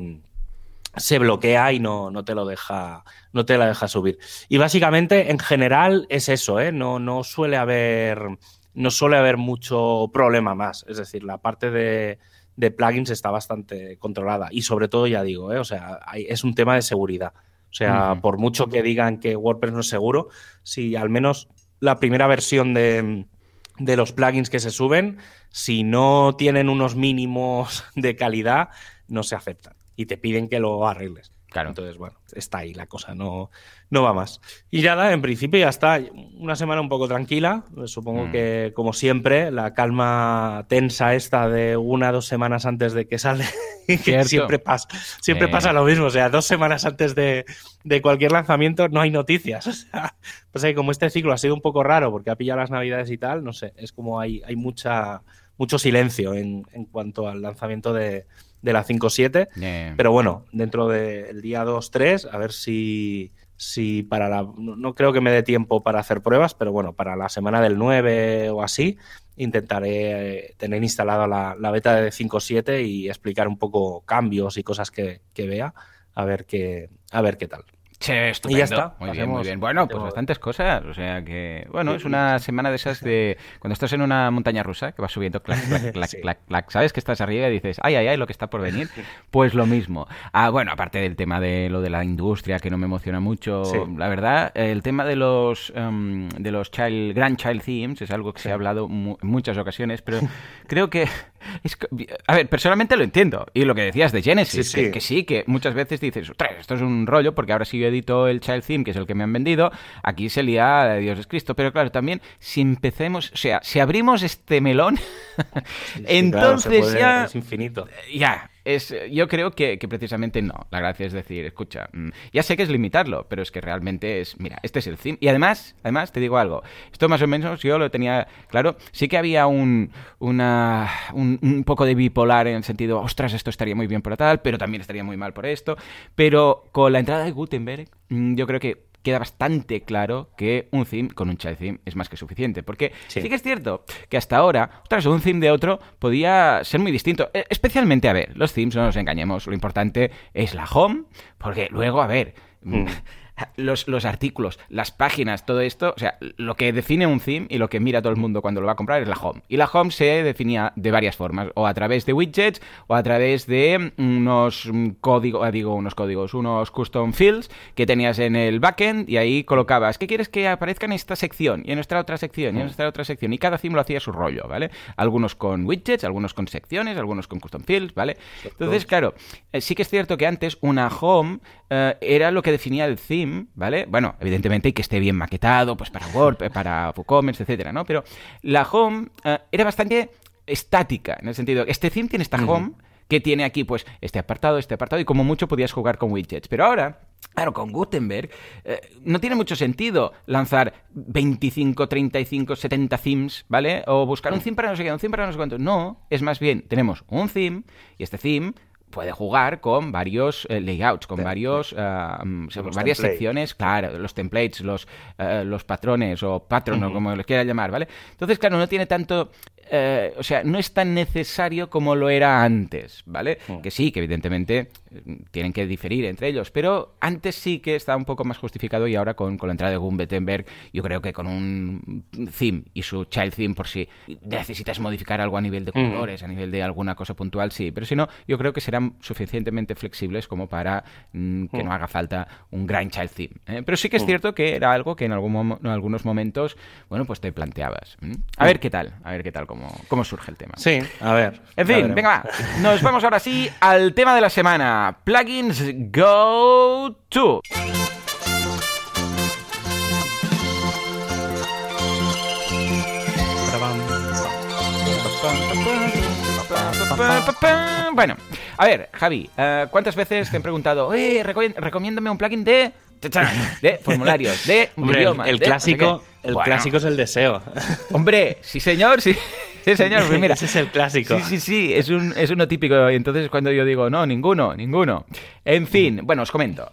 se bloquea y no, no, te lo deja, no te la deja subir. Y básicamente, en general, es eso, ¿eh? No, no suele haber. No suele haber mucho problema más. Es decir, la parte de, de plugins está bastante controlada. Y sobre todo, ya digo, ¿eh? o sea, es un tema de seguridad. O sea, por mucho que digan que WordPress no es seguro, si al menos la primera versión de, de los plugins que se suben, si no tienen unos mínimos de calidad, no se aceptan y te piden que lo arregles. Claro. Entonces, bueno, está ahí la cosa, no, no va más. Y nada, en principio ya está. Una semana un poco tranquila. Supongo mm. que, como siempre, la calma tensa esta de una o dos semanas antes de que sale, que siempre pasa. Siempre pasa lo mismo. O sea, dos semanas antes de, cualquier lanzamiento no hay noticias. O sea, pues como este ciclo ha sido un poco raro porque ha pillado las navidades y tal, no sé, es como hay, hay mucha, mucho silencio en, en cuanto al lanzamiento de de la 5.7. Pero bueno, dentro del día 2-3, a ver si, si para la... No, creo que me dé tiempo para hacer pruebas, pero bueno, para la semana del 9 o así, intentaré eh, tener instalada la, beta de 5.7 y explicar un poco cambios y cosas que, que vea, a ver qué, a ver qué tal. Y ya está. Muy bien, muy bien. Bueno, pues bastantes cosas. O sea que, bueno, es una semana de esas de cuando estás en una montaña rusa que vas subiendo, clac, clac, clac, clac, clac, sabes que estás arriba y dices, ay, ay, ay, lo que está por venir. Pues lo mismo. Ah, bueno, aparte del tema de lo de la industria que no me emociona mucho, la verdad, el tema de los em, de los child, Grand Child Themes es algo que se ha hablado en muchas ocasiones, pero creo que a ver, personalmente lo entiendo. Y lo que decías de Genesis, Que, sí, que muchas veces dices, esto es un rollo, porque ahora si yo edito el Child Theme, que es el que me han vendido, aquí se lía Dios es Cristo. Pero claro, también, si empecemos, o sea, si abrimos este melón, entonces ya... Es infinito. Ya, es, yo creo que, precisamente no. La gracia es decir, escucha, mm, ya sé que es limitarlo, pero es que realmente es, mira, este es el theme. Y además, además te digo algo, esto más o menos yo lo tenía claro, sí que había un, una, un, poco de bipolar en el sentido, ostras, esto estaría muy bien por tal, pero también estaría muy mal por esto. Pero con la entrada de Gutenberg, mm, yo creo que queda bastante claro que un theme con un child theme es más que suficiente. Porque sí. que es cierto que hasta ahora, ostras, un theme de otro podía ser muy distinto. E, especialmente, a ver, los themes, no nos engañemos, lo importante es la home, porque luego, a ver... Mm los, los, artículos, las páginas, todo esto, o sea, lo que define un theme y lo que mira todo el mundo cuando lo va a comprar es la home. Y la home se definía de varias formas, o a través de widgets, o a través de unos códigos, ah, digo, unos códigos, unos custom fields que tenías en el backend y ahí colocabas, ¿qué quieres que aparezca en esta sección? Y en esta otra sección, y en esta otra sección. Y cada theme lo hacía su rollo, ¿vale? Algunos con widgets, algunos con secciones, algunos con custom fields, ¿vale? Entonces, claro, eh, sí que es cierto que antes una home eh, era lo que definía el theme ¿vale? Bueno, evidentemente que esté bien maquetado, pues para Word, para WooCommerce, etcétera, ¿no? Pero la home eh, era bastante estática, en el sentido, este theme tiene esta home que tiene aquí, pues, este apartado, este apartado, y como mucho podías jugar con widgets. Pero ahora, Claro, con Gutenberg eh, no tiene mucho sentido lanzar 25, 35, 70 themes, ¿vale? O buscar un theme para no sé qué, un theme para no sé cuánto. No, es más bien, tenemos un theme y este theme puede jugar con varios eh, layouts, con varios mm, varias secciones, claro, los templates, los, eh, los patrones o patrón o como les quiera llamar, ¿vale? Entonces, claro, no tiene tanto eh, o sea, no es tan necesario como lo era antes, ¿vale? Mm. Que sí, que evidentemente eh, tienen que diferir entre ellos, pero antes sí que estaba un poco más justificado y ahora con, la entrada de Gutenberg, yo creo que con un theme y su child theme por si necesitas modificar algo a nivel de mm. colores, a nivel de alguna cosa puntual, sí, pero si no, yo creo que serán suficientemente flexibles como para mm, que no haga falta un gran child theme. ¿eh? Pero sí que es cierto que era algo que en, algún en algunos momentos, bueno, pues te planteabas. A ver qué tal, a ver qué tal cómo, surge el tema. Sí, a ver. En fin, venga, va. Nos vamos ahora sí al tema de la semana. Plugins Go To. Bueno, a ver, Javi, eh, ¿cuántas veces te he preguntado, eh, recomiéndame un plugin de de formularios, de El, clásico, el clásico es el deseo. Hombre, sí señor, sí. Sí, señor, pues mira. Ese es el clásico. Sí, sí, sí, es, un, es uno típico. Y entonces cuando yo digo, no, ninguno, ninguno. En fin, bueno, os comento.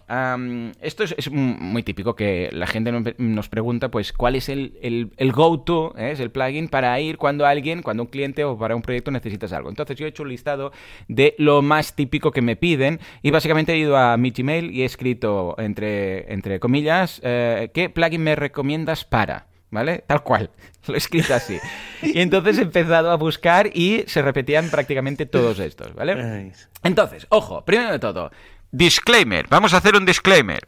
esto es, muy típico que la gente nos pregunta, pues, cuál es el, el, go-to, ¿eh? es el plugin para ir cuando alguien, cuando un cliente o para un proyecto necesitas algo. Entonces yo he hecho un listado de lo más típico que me piden y básicamente he ido a mi Gmail y he escrito, entre, entre comillas, eh, ¿qué plugin me recomiendas para? ¿Vale? Tal cual. Lo he escrito así. Y entonces he empezado a buscar y se repetían prácticamente todos estos, ¿vale? Entonces, ojo, primero de todo, disclaimer. Vamos a hacer un disclaimer.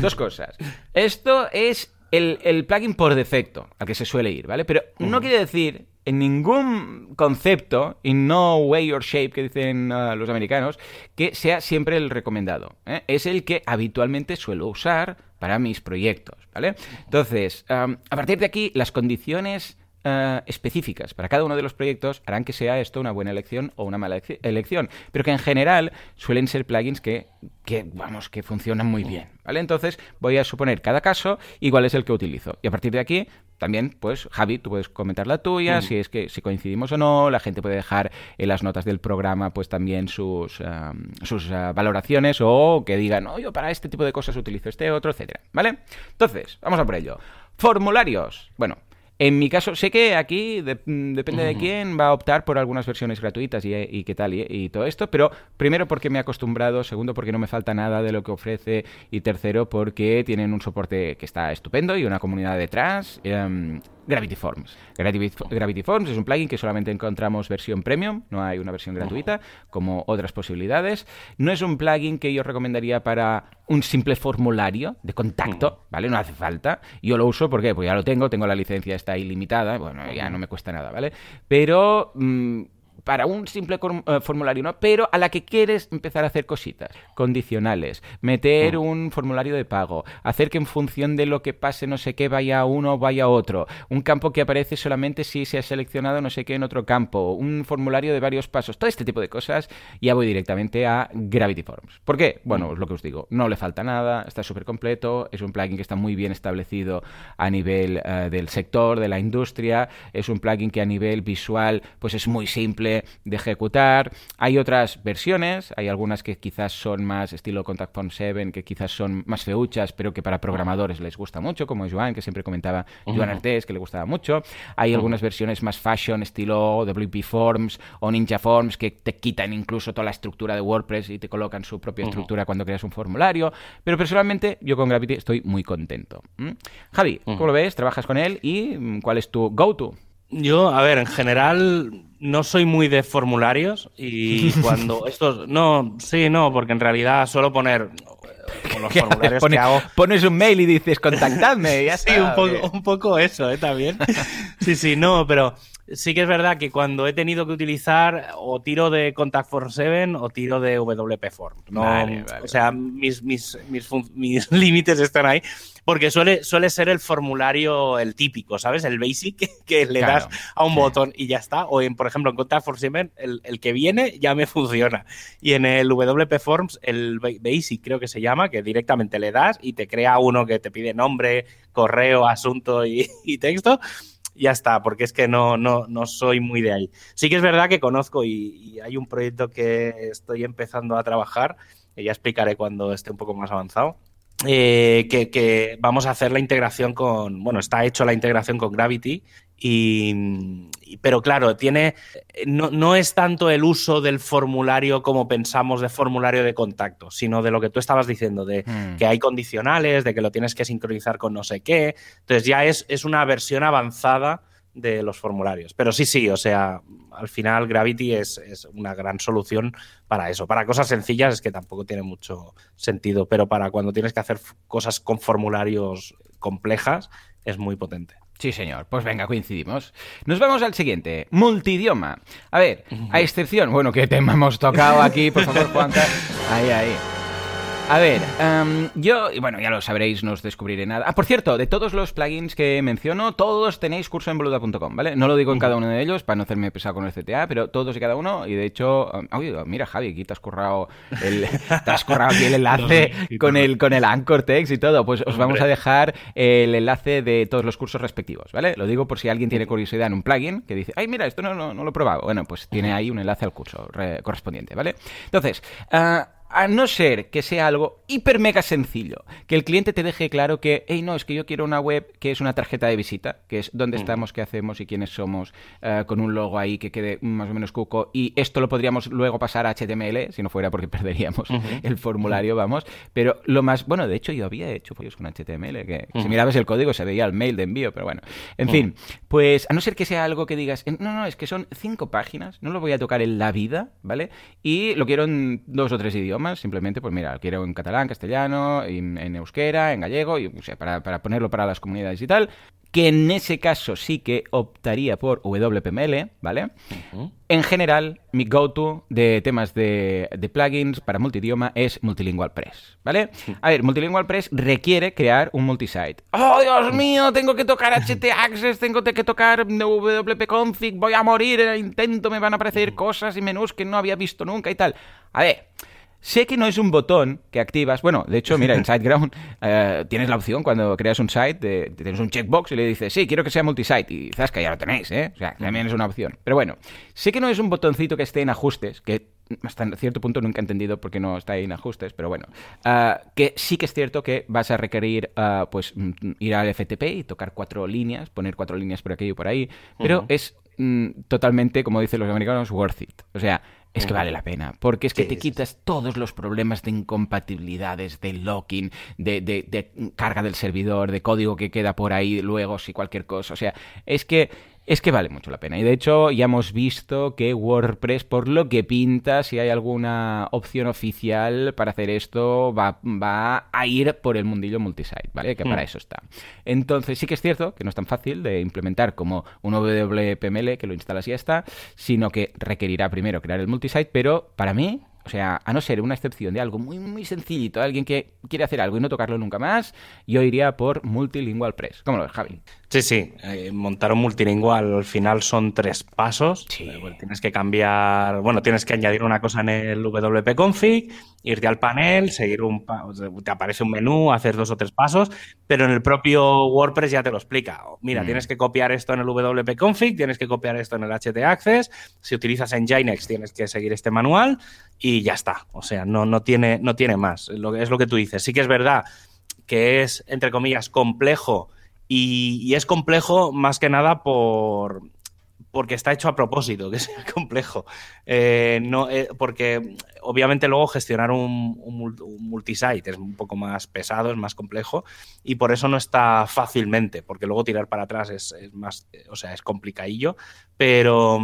Dos cosas. Esto es el, plugin por defecto al que se suele ir, ¿vale? Pero no quiere decir en ningún concepto, in no way or shape, que dicen uh, los americanos, que sea siempre el recomendado. ¿eh? Es el que habitualmente suelo usar para mis proyectos, ¿vale? Entonces, a partir de aquí, las condiciones uh, específicas para cada uno de los proyectos harán que sea esto una buena elección o una mala elección, pero que en general suelen ser plugins que, que, vamos, que funcionan muy bien, ¿vale? Entonces, voy a suponer cada caso igual es el que utilizo. Y a partir de aquí, también, pues, Javi, tú puedes comentar la tuya, si es que si coincidimos o no, la gente puede dejar en las notas del programa, pues también sus, sus ah, valoraciones o que digan, no, yo para este tipo de cosas utilizo este otro, etcétera, ¿vale? Entonces, vamos a por ello. Formularios. Bueno, en mi caso, sé que aquí mm, depende de quién va a optar por algunas versiones gratuitas y, qué tal y, todo esto, pero primero porque me he acostumbrado, segundo porque no me falta nada de lo que ofrece y tercero porque tienen un soporte que está estupendo y una comunidad detrás. Em, Gravity Forms. Gravity, Forms es un plugin que solamente encontramos versión premium, no hay una versión gratuita, como otras posibilidades. No es un plugin que yo recomendaría para un simple formulario de contacto, mm. ¿vale? No hace falta. Yo lo uso porque pues ya lo tengo, tengo la licencia, está ilimitada, bueno, ya no me cuesta nada, ¿vale? Pero... Mm, para un simple eh, formulario, ¿no? Pero a la que quieres empezar a hacer cositas, condicionales, meter mm. un formulario de pago, hacer que en función de lo que pase no sé qué vaya uno o vaya a otro, un campo que aparece solamente si se ha seleccionado no sé qué en otro campo, un formulario de varios pasos, todo este tipo de cosas, ya voy directamente a Gravity Forms. ¿Por qué? Bueno, es lo que os digo, no le falta nada, está súper completo, es un plugin que está muy bien establecido a nivel eh, del sector, de la industria, es un plugin que a nivel visual pues es muy simple de ejecutar. Hay otras versiones, hay algunas que quizás son más estilo Contact Form 7, que quizás son más feuchas, pero que para programadores les gusta mucho, como Joan, que siempre comentaba, Joan Artés, que le gustaba mucho. Hay algunas versiones más fashion, estilo WP Forms o Ninja Forms, que te quitan incluso toda la estructura de WordPress y te colocan su propia estructura cuando creas un formulario. Pero personalmente, yo con Gravity estoy muy contento. Javi, ¿cómo lo ves? ¿Trabajas con él? ¿Y mm, cuál es tu go-to? Yo, a ver, en general no soy muy de formularios y cuando estos... No, sí, no, porque en realidad suelo poner con los formularios que hago... Pones un mail y dices, contactadme, ya Sí, un poco, un poco eso, ¿eh? También. Sí, sí, no, pero sí que es verdad que cuando he tenido que utilizar o tiro de Contact Form 7 o tiro de WP Form. No, o sea, mis, mis, mis, mis límites están ahí porque suele, suele ser el formulario, el típico, ¿sabes? El basic que, le das a un botón y ya está. O, en, por ejemplo, en Contact Form 7, el, el, que viene ya me funciona. Y en el WP Forms, el basic creo que se llama, que directamente le das y te crea uno que te pide nombre, correo, asunto y, y texto ya está, porque es que no, no, no soy muy de ahí. Sí que es verdad que conozco y, hay un proyecto que estoy empezando a trabajar, que ya explicaré cuando esté un poco más avanzado, eh, que, vamos a hacer la integración con, bueno, está hecho la integración con Gravity, y, pero claro, tiene, no, no, es tanto el uso del formulario como pensamos de formulario de contacto, sino de lo que tú estabas diciendo, de hmm. que hay condicionales, de que lo tienes que sincronizar con no sé qué. Entonces ya es, es una versión avanzada de los formularios. Pero sí, sí, o sea, al final Gravity es, una gran solución para eso. Para cosas sencillas es que tampoco tiene mucho sentido, pero para cuando tienes que hacer cosas con formularios complejas es muy potente. Sí, señor. Pues venga, coincidimos. Nos vamos al siguiente. Multidioma. A ver, a excepción... Bueno, ¿qué tema hemos tocado aquí? Por favor, Juanca. Ahí, ahí. A ver, em, yo, y bueno, ya lo sabréis, no os descubriré nada. Ah, por cierto, de todos los plugins que menciono, todos tenéis curso en boluda.com, ¿vale? No lo digo en cada uno de ellos para no hacerme pesado con el CTA, pero todos y cada uno, y de hecho, um, mira, Javi, aquí te has currado el, te has currado aquí el enlace con el, con el Anchor Text y todo. Pues os vamos a dejar el enlace de todos los cursos respectivos, ¿vale? Lo digo por si alguien tiene curiosidad en un plugin que dice, ay, mira, esto no, no, lo he probado. Bueno, pues tiene ahí un enlace al curso correspondiente, ¿vale? Entonces, uh, a no ser que sea algo hiper mega sencillo, que el cliente te deje claro que, hey, no, es que yo quiero una web que es una tarjeta de visita, que es dónde estamos, qué hacemos y quiénes somos, eh, con un logo ahí que quede más o menos cuco, y esto lo podríamos luego pasar a HTML, si no fuera porque perderíamos el formulario, vamos, pero lo más, bueno, de hecho yo había hecho follos con HTML, que si mirabas el código se veía el mail de envío, pero bueno, en fin, pues a no ser que sea algo que digas, no, no, es que son cinco páginas, no lo voy a tocar en la vida, ¿vale? Y lo quiero en dos o tres idiomas, simplemente, pues mira, quiero en catalán, castellano, en, euskera, en gallego, y, o sea, para, para ponerlo para las comunidades y tal que en ese caso sí que optaría por WPML, ¿vale? En general, mi go-to de temas de, plugins para multidioma es Multilingual Press, ¿vale? A ver, Multilingual Press requiere crear un multisite. ¡Oh, Dios mío! Tengo que tocar htaccess, tengo que tocar wp-config, voy a morir en el intento, me van a aparecer cosas y menús que no había visto nunca y tal. A ver... Sé que no es un botón que activas. Bueno, de hecho, mira, en SiteGround eh, tienes la opción cuando creas un site, de, tienes un checkbox y le dices, sí, quiero que sea multisite. Y que ya lo tenéis, ¿eh? O sea, también es una opción. Pero bueno, sé que no es un botoncito que esté en ajustes, que hasta cierto punto nunca he entendido por qué no está ahí en ajustes, pero bueno. Ah, que sí que es cierto que vas a requerir ah, pues mm, ir al FTP y tocar cuatro líneas, poner cuatro líneas por aquí y por ahí, pero es mm, totalmente, como dicen los americanos, worth it. O sea, es que vale la pena, porque es que te quitas todos los problemas de incompatibilidades, de locking, de, de, carga del servidor, de código que queda por ahí luego, si cualquier cosa. O sea, es que Es que vale mucho la pena. Y de hecho, ya hemos visto que WordPress, por lo que pinta, si hay alguna opción oficial para hacer esto, va, va a ir por el mundillo multisite, ¿vale? Que para hmm. eso está. Entonces, sí que es cierto que no es tan fácil de implementar como un WPML que lo instalas y ya está, sino que requerirá primero crear el multisite, pero para mí o sea, a no ser una excepción de algo muy, muy sencillito, alguien que quiere hacer algo y no tocarlo nunca más, yo iría por Multilingual Press. ¿Cómo lo ves, Javi? Sí, sí. Eh, montar un multilingual al final son tres pasos. Sí. Eh, tienes que cambiar, bueno, tienes que añadir una cosa en el WP config, irte al panel, seguir un, te aparece un menú, hacer dos o tres pasos, pero en el propio WordPress ya te lo explica. Mira, mm. tienes que copiar esto en el WP config, tienes que copiar esto en el HT Access. Si utilizas Nginx, tienes que seguir este manual y ya está. O sea, no, no, tiene, no tiene más. Es lo que tú dices. Sí que es verdad que es, entre comillas, complejo y, es complejo más que nada por porque está hecho a propósito, que es complejo. Eh, no, eh, porque obviamente luego gestionar un, multisite es un poco más pesado, es más complejo y por eso no está fácilmente, porque luego tirar para atrás es, más, o sea, es complicadillo, pero,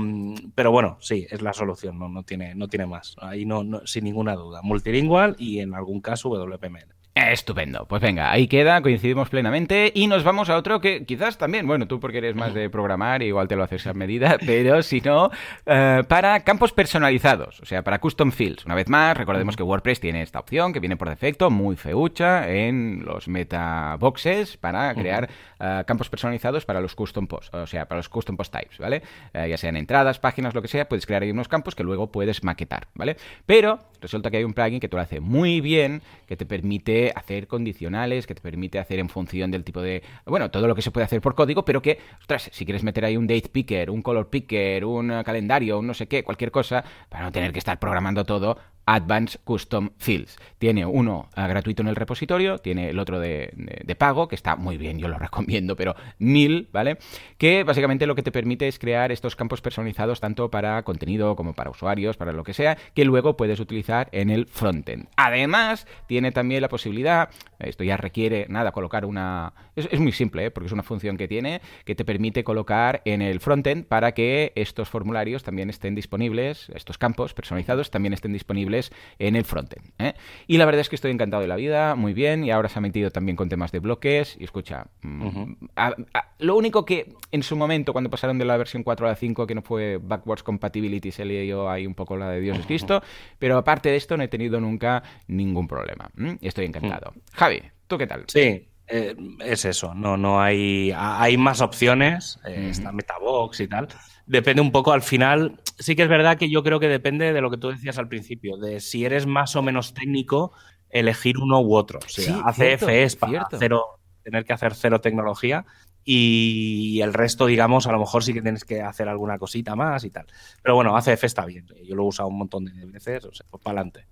pero bueno, sí, es la solución, no, no, tiene, no tiene más. Ahí no, no, sin ninguna duda. Multilingual y en algún caso WPML. Estupendo. Pues venga, ahí queda, coincidimos plenamente y nos vamos a otro que quizás también, bueno, tú porque eres más de programar, igual te lo haces a medida, pero si no, eh, para campos personalizados, o sea, para custom fields. Una vez más, recordemos que WordPress tiene esta opción que viene por defecto, muy feucha, en los meta boxes para crear eh, campos personalizados para los custom posts, o sea, para los custom post types, ¿vale? Eh, ya sean entradas, páginas, lo que sea, puedes crear ahí unos campos que luego puedes maquetar, ¿vale? Pero resulta que hay un plugin que te lo hace muy bien, que te permite hacer condicionales, que te permite hacer en función del tipo de... Bueno, todo lo que se puede hacer por código, pero que, ostras, si quieres meter ahí un date picker, un color picker, un calendario, un no sé qué, cualquier cosa, para no tener que estar programando todo, Advanced Custom Fields. Tiene uno ah, gratuito en el repositorio, tiene el otro de, pago, que está muy bien, yo lo recomiendo, pero mil, ¿vale? Que básicamente lo que te permite es crear estos campos personalizados tanto para contenido como para usuarios, para lo que sea, que luego puedes utilizar en el frontend. Además, tiene también la posibilidad, esto ya requiere, nada, colocar una... Es, muy simple, ¿eh? porque es una función que tiene, que te permite colocar en el frontend para que estos formularios también estén disponibles, estos campos personalizados también estén disponibles en el frontend. ¿eh? Y la verdad es que estoy encantado de la vida, muy bien, y ahora se ha metido también con temas de bloques. Y escucha, mm, lo único que en su momento, cuando pasaron de la versión 4 a la 5, que no fue backwards compatibility, se yo ahí un poco la de Dios es Cristo, pero aparte de esto no he tenido nunca ningún problema. Y estoy encantado. Javi, ¿tú qué tal? Sí, eh, es eso, no, no hay, hay más opciones, eh, está Metabox y tal, depende un poco al final. Sí que es verdad que yo creo que depende de lo que tú decías al principio, de si eres más o menos técnico, elegir uno u otro. O sea, ACF es para tener que hacer cero tecnología y el resto, digamos, a lo mejor sí que tienes que hacer alguna cosita más y tal. Pero bueno, ACF está bien. Yo lo he usado un montón de veces, o sea, pues para adelante.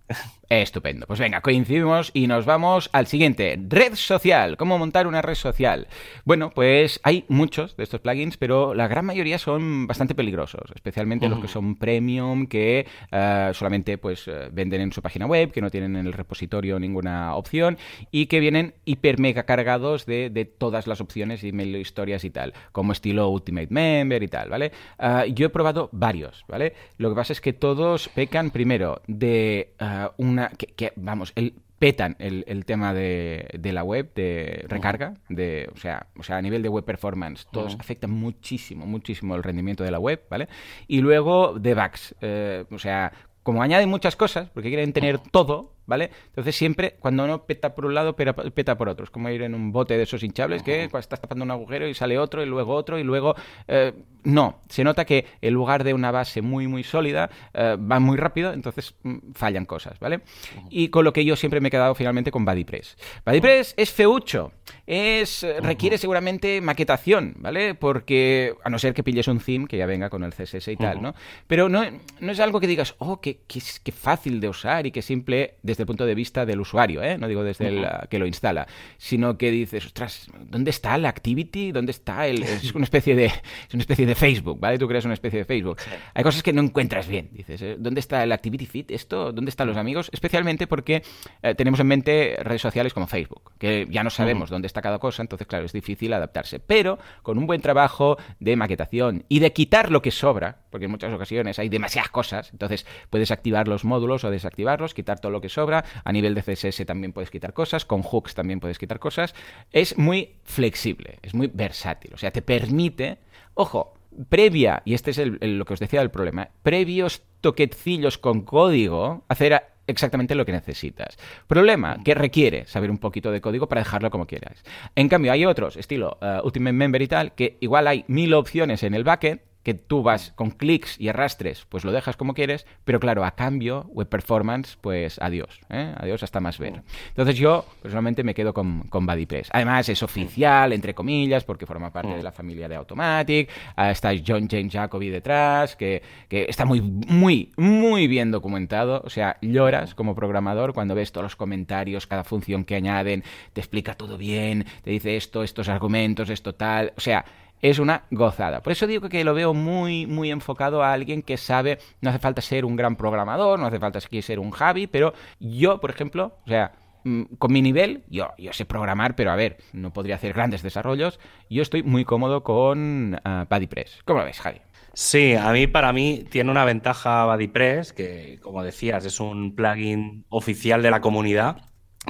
Estupendo. Pues venga, coincidimos y nos vamos al siguiente. Red social. ¿Cómo montar una red social? Bueno, pues hay muchos de estos plugins, pero la gran mayoría son bastante peligrosos, especialmente los que son premium, que eh, solamente pues eh, venden en su página web, que no tienen en el repositorio ninguna opción y que vienen hiper mega cargados de, de todas las opciones y me historias y tal, como estilo Ultimate Member y tal, ¿vale? Ah, yo he probado varios, ¿vale? Lo que pasa es que todos pecan primero de ah, una... Que, vamos, el petan el, tema de, la web, de recarga, de, o, sea, o sea, a nivel de web performance, todos afectan muchísimo, muchísimo el rendimiento de la web, ¿vale? Y luego de bugs, eh, o sea, como añaden muchas cosas, porque quieren tener todo, ¿vale? Entonces siempre, cuando uno peta por un lado, peta por otro. Es como ir en un bote de esos hinchables que estás tapando un agujero y sale otro y luego otro y luego... Eh, no, se nota que en lugar de una base muy, muy sólida, eh, va muy rápido, entonces mm, fallan cosas, ¿vale? Y con lo que yo siempre me he quedado finalmente con BuddyPress. BuddyPress es feucho, es, eh, requiere seguramente maquetación, ¿vale? Porque, a no ser que pilles un theme que ya venga con el CSS y tal, ¿no? Pero no, no es algo que digas, oh, qué, qué, qué fácil de usar y qué simple desde desde el punto de vista del usuario, ¿eh? no digo desde el que lo instala, sino que dices, ostras, ¿dónde está la activity? ¿Dónde está el...? Es una especie de, es una especie de Facebook, ¿vale? Tú creas una especie de Facebook. Hay cosas que no encuentras bien, dices, ¿eh? ¿dónde está el activity feed? ¿Esto? ¿Dónde están los amigos? Especialmente porque eh, tenemos en mente redes sociales como Facebook, que ya no sabemos dónde está cada cosa, entonces, claro, es difícil adaptarse. Pero con un buen trabajo de maquetación y de quitar lo que sobra, porque en muchas ocasiones hay demasiadas cosas, entonces puedes activar los módulos o desactivarlos, quitar todo lo que sobra, a nivel de CSS también puedes quitar cosas, con hooks también puedes quitar cosas, es muy flexible, es muy versátil, o sea, te permite, ojo, previa, y este es lo que os decía del problema, previos toquecillos con código, hacer exactamente lo que necesitas. Problema que requiere saber un poquito de código para dejarlo como quieras. En cambio, hay otros, estilo uh, Ultimate Member y tal, que igual hay mil opciones en el backend que tú vas con clics y arrastres, pues lo dejas como quieres, pero claro, a cambio, web performance, pues adiós, ¿eh? adiós hasta más ver. Entonces yo personalmente me quedo con, con BuddyPress. Además es oficial, entre comillas, porque forma parte de la familia de Automatic, está John James Jacoby detrás, que, que está muy, muy, muy bien documentado, o sea, lloras como programador cuando ves todos los comentarios, cada función que añaden, te explica todo bien, te dice esto, estos argumentos, esto tal, o sea, es una gozada. Por eso digo que lo veo muy, muy enfocado a alguien que sabe, no hace falta ser un gran programador, no hace falta ser un Javi, pero yo, por ejemplo, o sea, mm, con mi nivel, yo, yo sé programar, pero a ver, no podría hacer grandes desarrollos. Yo estoy muy cómodo con uh, BuddyPress. ¿Cómo lo ves, Javi? Sí, a mí, para mí, tiene una ventaja BuddyPress, que, como decías, es un plugin oficial de la comunidad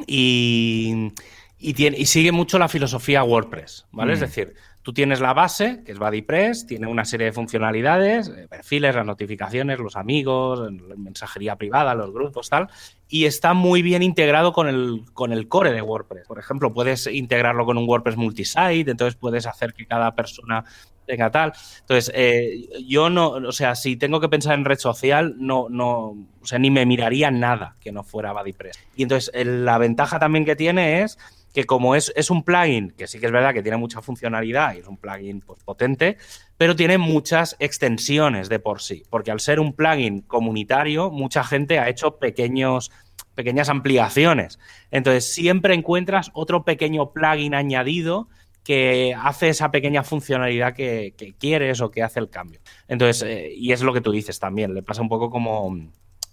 y, y, tiene, y sigue mucho la filosofía WordPress, ¿vale? Es mm. decir, Tú tienes la base, que es BuddyPress, tiene una serie de funcionalidades, eh, perfiles, las notificaciones, los amigos, mensajería privada, los grupos, tal, y está muy bien integrado con el, con el core de WordPress. Por ejemplo, puedes integrarlo con un WordPress multisite, entonces puedes hacer que cada persona tenga tal. Entonces, eh, yo no, o sea, si tengo que pensar en red social, no, no, o sea, ni me miraría nada que no fuera BuddyPress. Y entonces, la ventaja también que tiene es que como es, es, un plugin que sí que es verdad que tiene mucha funcionalidad y es un plugin pues, potente, pero tiene muchas extensiones de por sí, porque al ser un plugin comunitario, mucha gente ha hecho pequeños, pequeñas ampliaciones. Entonces, siempre encuentras otro pequeño plugin añadido que hace esa pequeña funcionalidad que, quieres o que hace el cambio. Entonces, eh, y es lo que tú dices también, le pasa un poco como,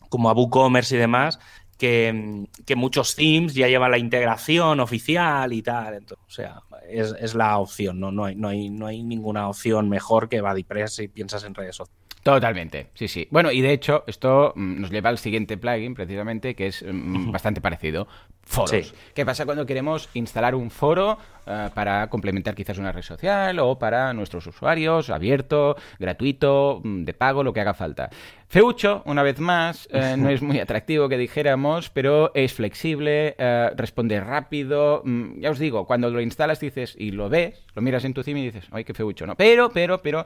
como a WooCommerce y demás, que, muchos themes ya llevan la integración oficial y tal. Entonces, o sea, es, es la opción, ¿no? No hay, no, hay, no hay ninguna opción mejor que BuddyPress si piensas en redes sociales. Totalmente, sí, sí. Bueno, y de hecho, esto mm, nos lleva al siguiente plugin, precisamente, que es mm, bastante parecido. Foros. ¿Qué pasa cuando queremos instalar un foro eh, para complementar quizás una red social o para nuestros usuarios, abierto, gratuito, mm, de pago, lo que haga falta? Feucho, una vez más, eh, no es muy atractivo que dijéramos, pero es flexible, eh, responde rápido. ya os digo, cuando lo instalas dices y lo ves, lo miras en tu theme y dices, ay, qué feucho, ¿no? Pero, pero, pero,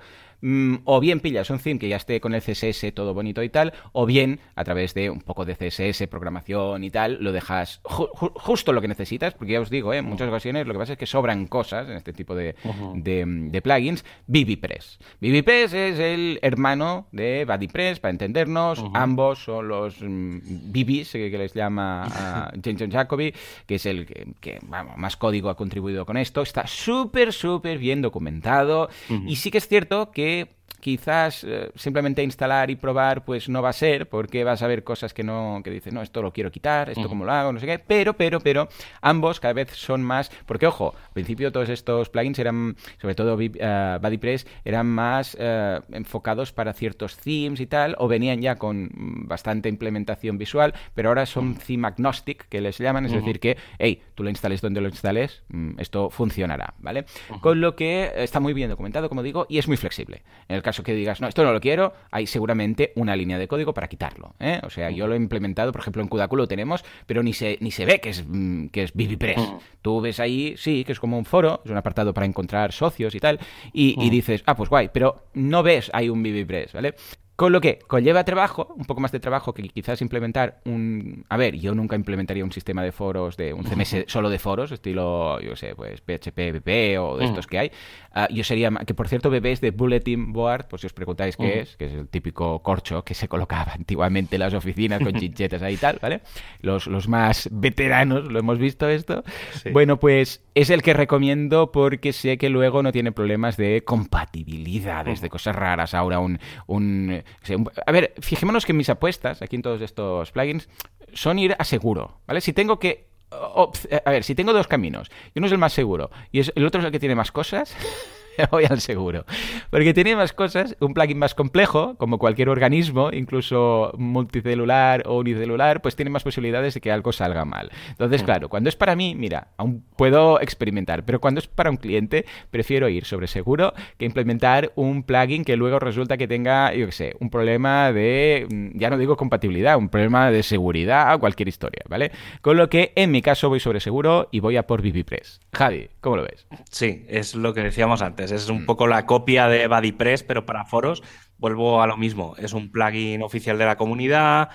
o bien pillas un theme que ya esté con el CSS todo bonito y tal, o bien a través de un poco de CSS, programación y tal, lo dejas justo lo que necesitas, porque ya os digo, ¿eh? en muchas ocasiones lo que pasa es que sobran cosas en este tipo de, de, plugins. BBPress. BBPress es el hermano de BuddyPress, para entendernos. Ambos son los mm, BBs, que, les llama a James Jacoby, que es el que, más código ha contribuido con esto. Está súper, súper bien documentado. Y sí que es cierto que quizás eh, simplemente instalar y probar pues no va a ser porque vas a ver cosas que no que dices no esto lo quiero quitar esto como lo hago no sé qué. Pero pero pero ambos cada vez son más porque ojo al principio todos estos plugins eran sobre todo uh, BuddyPress eran más eh, enfocados para ciertos themes y tal o venían ya con bastante implementación visual pero ahora son theme agnostic que les llaman es decir que hey tú lo instales donde lo instales mm, esto funcionará vale con lo que está muy bien documentado como digo y es muy flexible. En el caso caso que digas, no, esto no lo quiero, hay seguramente una línea de código para quitarlo. ¿eh? O sea, yo lo he implementado, por ejemplo, en Kudaku lo tenemos, pero ni se, ni se ve que es, mm, que es BBPress. Tú ves ahí, sí, que es como un foro, es un apartado para encontrar socios y tal, y, y dices, ah, pues guay, pero no ves hay un BBPress, ¿vale? Con lo que conlleva trabajo, un poco más de trabajo que quizás implementar un... A ver, yo nunca implementaría un sistema de foros, de un CMS solo de foros, estilo, yo sé, pues PHP, BP o de estos que hay. Ah, yo sería... Que por cierto, BP es de Bulletin Board, pues si os preguntáis qué es, que es el típico corcho que se colocaba antiguamente en las oficinas con chinchetas ahí y tal, ¿vale? Los, los más veteranos lo hemos visto esto. Bueno, pues es el que recomiendo porque sé que luego no tiene problemas de compatibilidades, de cosas raras. Ahora un, un, A ver, fijémonos que mis apuestas aquí en todos estos plugins son ir a seguro, ¿vale? Si tengo que a ver, si tengo dos caminos y uno es el más seguro y el otro es el que tiene más cosas, voy al seguro. Porque tiene más cosas, un plugin más complejo, como cualquier organismo, incluso multicelular o unicelular, pues tiene más posibilidades de que algo salga mal. Entonces, mm. claro, cuando es para mí, mira, aún puedo experimentar, pero cuando es para un cliente, prefiero ir sobre seguro que implementar un plugin que luego resulta que tenga, yo qué sé, un problema de, mm, ya no digo compatibilidad, un problema de seguridad, cualquier historia, ¿vale? Con lo que en mi caso voy sobre seguro y voy a por VPPress. Javi, ¿cómo lo ves? Sí, es lo que decíamos antes es un mm. poco la copia de BuddyPress, pero para foros. Vuelvo a lo mismo. Es un plugin oficial de la comunidad.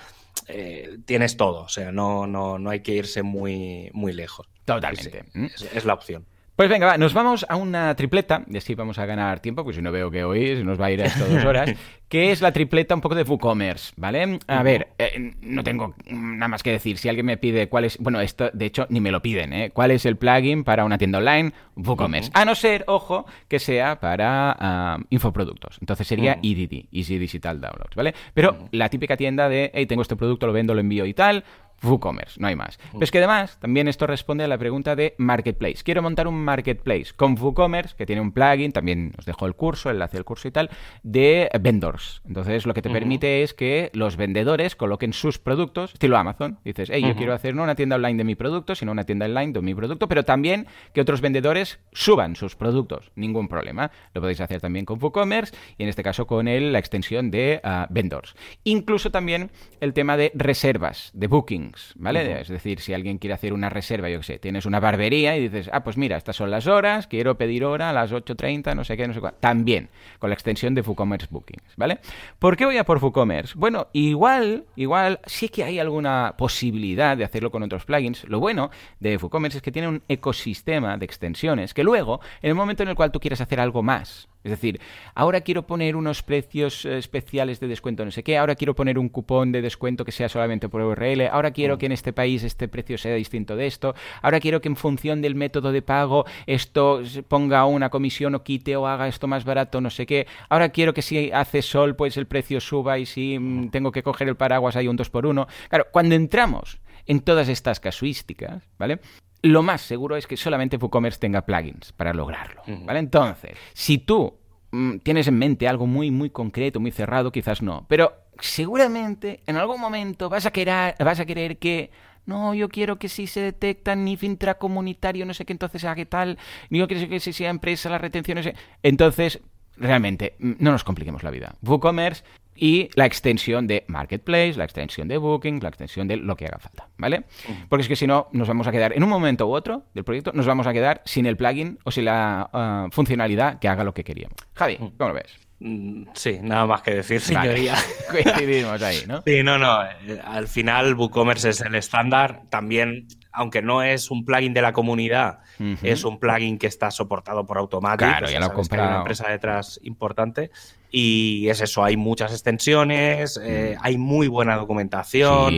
Eh, tienes todo. O sea, no, no, no hay que irse muy, muy lejos. Totalmente. es la opción. Pues venga, va, nos vamos a una tripleta, y así vamos a ganar tiempo, pues si no veo que hoy se nos va a ir a esto dos horas, que es la tripleta un poco de WooCommerce, ¿vale? A ver, eh, no tengo nada más que decir. Si alguien me pide cuál es, bueno, esto de hecho ni me lo piden, ¿eh? ¿Cuál es el plugin para una tienda online? WooCommerce. A no ser, ojo, que sea para ah, infoproductos. Entonces sería EDD, Easy Digital Downloads, ¿vale? Pero la típica tienda de, hey, tengo este producto, lo vendo, lo envío y tal, WooCommerce, no hay más. Pero es que además, también esto responde a la pregunta de Marketplace. Quiero montar un Marketplace con WooCommerce, que tiene un plugin, también os dejo el curso, el enlace del curso y tal, de vendors. Entonces, lo que te permite es que los vendedores coloquen sus productos, estilo Amazon. Dices, hey, yo quiero hacer no una tienda online de mi producto, sino una tienda online de mi producto, pero también que otros vendedores suban sus productos. Ningún problema. Lo podéis hacer también con WooCommerce y en este caso con el, la extensión de ah, vendors. Incluso también el tema de reservas, de booking ¿vale? Es decir, si alguien quiere hacer una reserva, yo qué sé, tienes una barbería y dices, ah, pues mira, estas son las horas, quiero pedir hora a las 8.30, no sé qué, no sé cuál. También, con la extensión de WooCommerce Bookings, ¿vale? ¿Por qué voy a por WooCommerce? Bueno, igual, igual, sí que hay alguna posibilidad de hacerlo con otros plugins. Lo bueno de WooCommerce es que tiene un ecosistema de extensiones que luego, en el momento en el cual tú quieres hacer algo más, es decir, ahora quiero poner unos precios eh, especiales de descuento, no sé qué, ahora quiero poner un cupón de descuento que sea solamente por URL, ahora quiero mm. que en este país este precio sea distinto de esto, ahora quiero que en función del método de pago esto ponga una comisión o quite o haga esto más barato, no sé qué, ahora quiero que si hace sol pues el precio suba y si mm, mm. tengo que coger el paraguas hay un 2 por 1 Claro, cuando entramos en todas estas casuísticas, ¿vale? Lo más seguro es que solamente WooCommerce tenga plugins para lograrlo, ¿vale? Entonces, si tú mm, tienes en mente algo muy, muy concreto, muy cerrado, quizás no, pero seguramente en algún momento vas a querer, vas a querer que no, yo quiero que si se detecta NIF intracomunitario, no sé qué, entonces haga tal, yo quiero que si sea empresa, las retenciones... Entonces, realmente, mm, no nos compliquemos la vida. WooCommerce y la extensión de Marketplace, la extensión de Booking, la extensión de lo que haga falta, ¿vale? Porque es que si no, nos vamos a quedar en un momento u otro del proyecto, nos vamos a quedar sin el plugin o sin la ah, funcionalidad que haga lo que queríamos. Javi, ¿cómo lo ves? Mm, sí, nada más que decir, señoría. Coincidimos ahí, ¿no? Sí, no, no. Eh, al final, WooCommerce es el estándar. También, aunque no es un plugin de la comunidad, es un plugin que está soportado por Automatic. Claro, ya lo he una empresa detrás importante. Y es eso, hay muchas extensiones, eh, mm. hay muy buena documentación.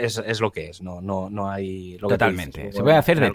Es, lo que es, no, no, no hay... Totalmente. Se puede hacer de,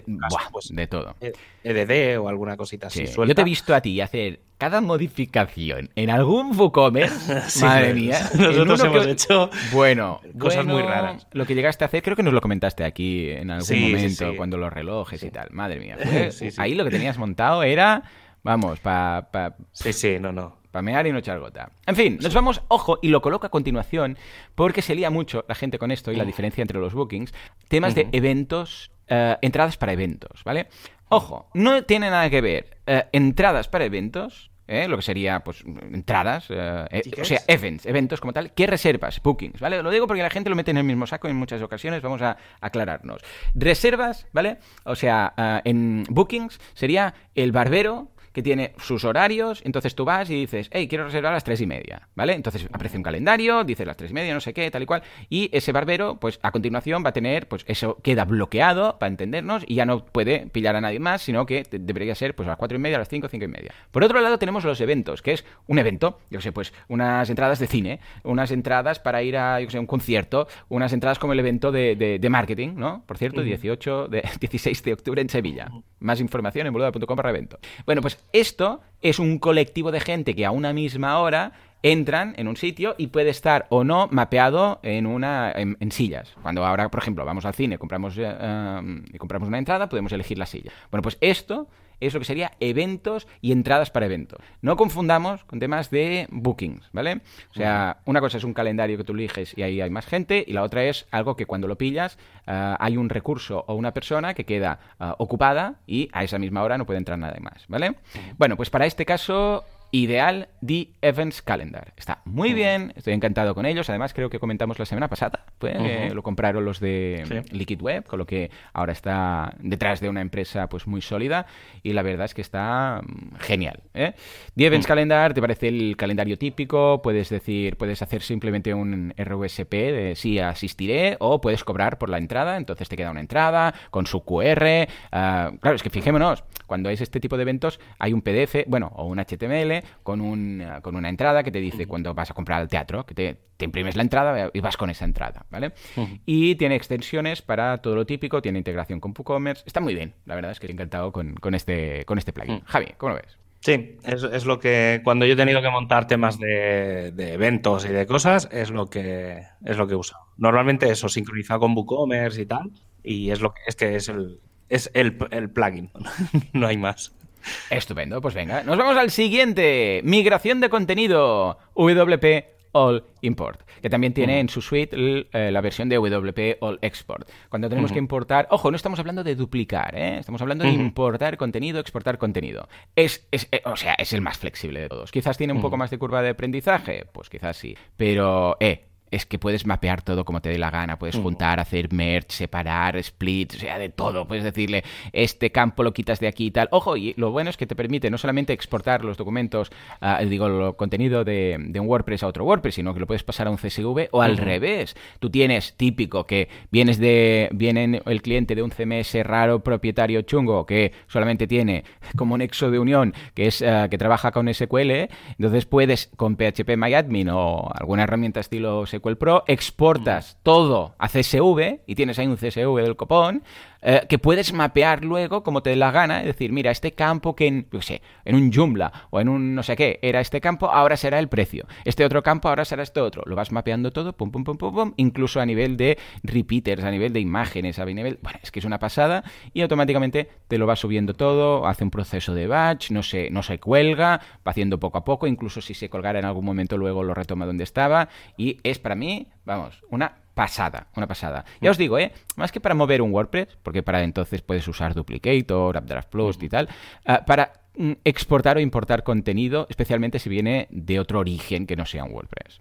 pues, de todo. EDD e o alguna cosita así. Yo te he visto a ti hacer cada modificación en algún WooCommerce, madre mía. Nosotros hemos hecho bueno, cosas muy raras. Lo que llegaste a hacer, creo que nos lo comentaste aquí en algún momento, cuando los relojes y tal. Madre mía. ahí lo que tenías montado era, vamos, para... Pa, sí, sí, no, no mear y no echar gota. En fin, nos vamos, ojo, y lo coloco a continuación, porque se lía mucho la gente con esto y la diferencia entre los bookings, temas de eventos, eh, entradas para eventos, ¿vale? Ojo, no tiene nada que ver eh, entradas para eventos ¿eh? lo que sería pues entradas, eh, o sea, events, eventos como tal, ¿qué reservas, bookings, ¿vale? Lo digo porque la gente lo mete en el mismo saco en muchas ocasiones, vamos a aclararnos. Reservas, ¿vale? O sea, en bookings sería el barbero que tiene sus horarios, entonces tú vas y dices, hey, quiero reservar a las tres y media, ¿vale? Entonces aparece un calendario, dice las tres y media, no sé qué, tal y cual, y ese barbero, pues a continuación va a tener, pues eso queda bloqueado, para entendernos, y ya no puede pillar a nadie más, sino que debería ser pues a las cuatro y media, a las cinco, cinco y media. Por otro lado tenemos los eventos, que es un evento, yo sé, pues unas entradas de cine, unas entradas para ir a, yo sé, un concierto, unas entradas como el evento de, marketing, ¿no? Por cierto, 18, de, 16 de octubre en Sevilla. Más información en boluda.com para evento. Bueno, pues esto es un colectivo de gente que a una misma hora entran en un sitio y puede estar o no mapeado en una en, sillas. Cuando ahora, por ejemplo, vamos al cine, compramos eh, um, y compramos una entrada, podemos elegir la silla. Bueno, pues esto es lo que sería eventos y entradas para eventos. No confundamos con temas de bookings, ¿vale? O sea, una cosa es un calendario que tú eliges y ahí hay más gente, y la otra es algo que cuando lo pillas uh, hay un recurso o una persona que queda uh, ocupada y a esa misma hora no puede entrar nada más, ¿vale? Bueno, pues para este caso Ideal The Events Calendar. Está muy bien, estoy encantado con ellos. Además, creo que comentamos la semana pasada, pues, lo compraron los de Liquid Web, con lo que ahora está detrás de una empresa pues muy sólida y la verdad es que está mm, genial. ¿eh? The Events Calendar te parece el calendario típico, puedes decir, puedes hacer simplemente un RUSP de sí asistiré o puedes cobrar por la entrada, entonces te queda una entrada con su QR. Ah, claro, es que fijémonos, cuando es este tipo de eventos hay un PDF, bueno, o un HTML con, un, con una entrada que te dice cuando vas a comprar al teatro, que te, imprimes la entrada y vas con esa entrada, ¿vale? Y tiene extensiones para todo lo típico, tiene integración con WooCommerce, está muy bien, la verdad es que estoy encantado con, este, con este plugin. Javi, ¿cómo lo ves? Sí, es, es, lo que cuando yo he tenido que montar temas de, eventos y de cosas, es lo que es lo que he usado. Normalmente eso, sincronizado con WooCommerce y tal, y es lo que es que es el, es el, el plugin, no hay más. Estupendo, pues venga, nos vamos al siguiente. Migración de contenido. WP All Import, que también tiene en su suite eh, la versión de WP All Export. Cuando tenemos que importar, ojo, no estamos hablando de duplicar, ¿eh? estamos hablando de importar contenido, exportar contenido. Es, es eh, o sea, es el más flexible de todos. Quizás tiene un poco más de curva de aprendizaje, pues quizás sí, pero eh, es que puedes mapear todo como te dé la gana, puedes juntar, hacer merge, separar, split, o sea, de todo. Puedes decirle, este campo lo quitas de aquí y tal. Ojo, y lo bueno es que te permite no solamente exportar los documentos, uh, digo, el contenido de, un WordPress a otro WordPress, sino que lo puedes pasar a un CSV o al revés. Tú tienes típico que vienes de, viene el cliente de un CMS raro, propietario chungo, que solamente tiene como nexo de unión, que es uh, que trabaja con SQL, entonces puedes con PHP MyAdmin o alguna herramienta estilo SQL Pro, exportas todo a CSV y tienes ahí un CSV del copón eh, que puedes mapear luego como te dé la gana, es decir, mira, este campo que en, sé, en un Joomla o en un no sé qué era este campo, ahora será el precio. Este otro campo ahora será este otro. Lo vas mapeando todo, pum, pum, pum, pum, pum, incluso a nivel de repeaters, a nivel de imágenes, a nivel... Bueno, es que es una pasada y automáticamente te lo va subiendo todo, hace un proceso de batch, no se, no se cuelga, va haciendo poco a poco, incluso si se colgara en algún momento luego lo retoma donde estaba y es para mí, vamos, una pasada, una pasada. Ya os digo, ¿eh? Más que para mover un WordPress, porque para entonces puedes usar Duplicator, Updraft Plus y tal, ah, para mm, exportar o importar contenido, especialmente si viene de otro origen que no sea un WordPress.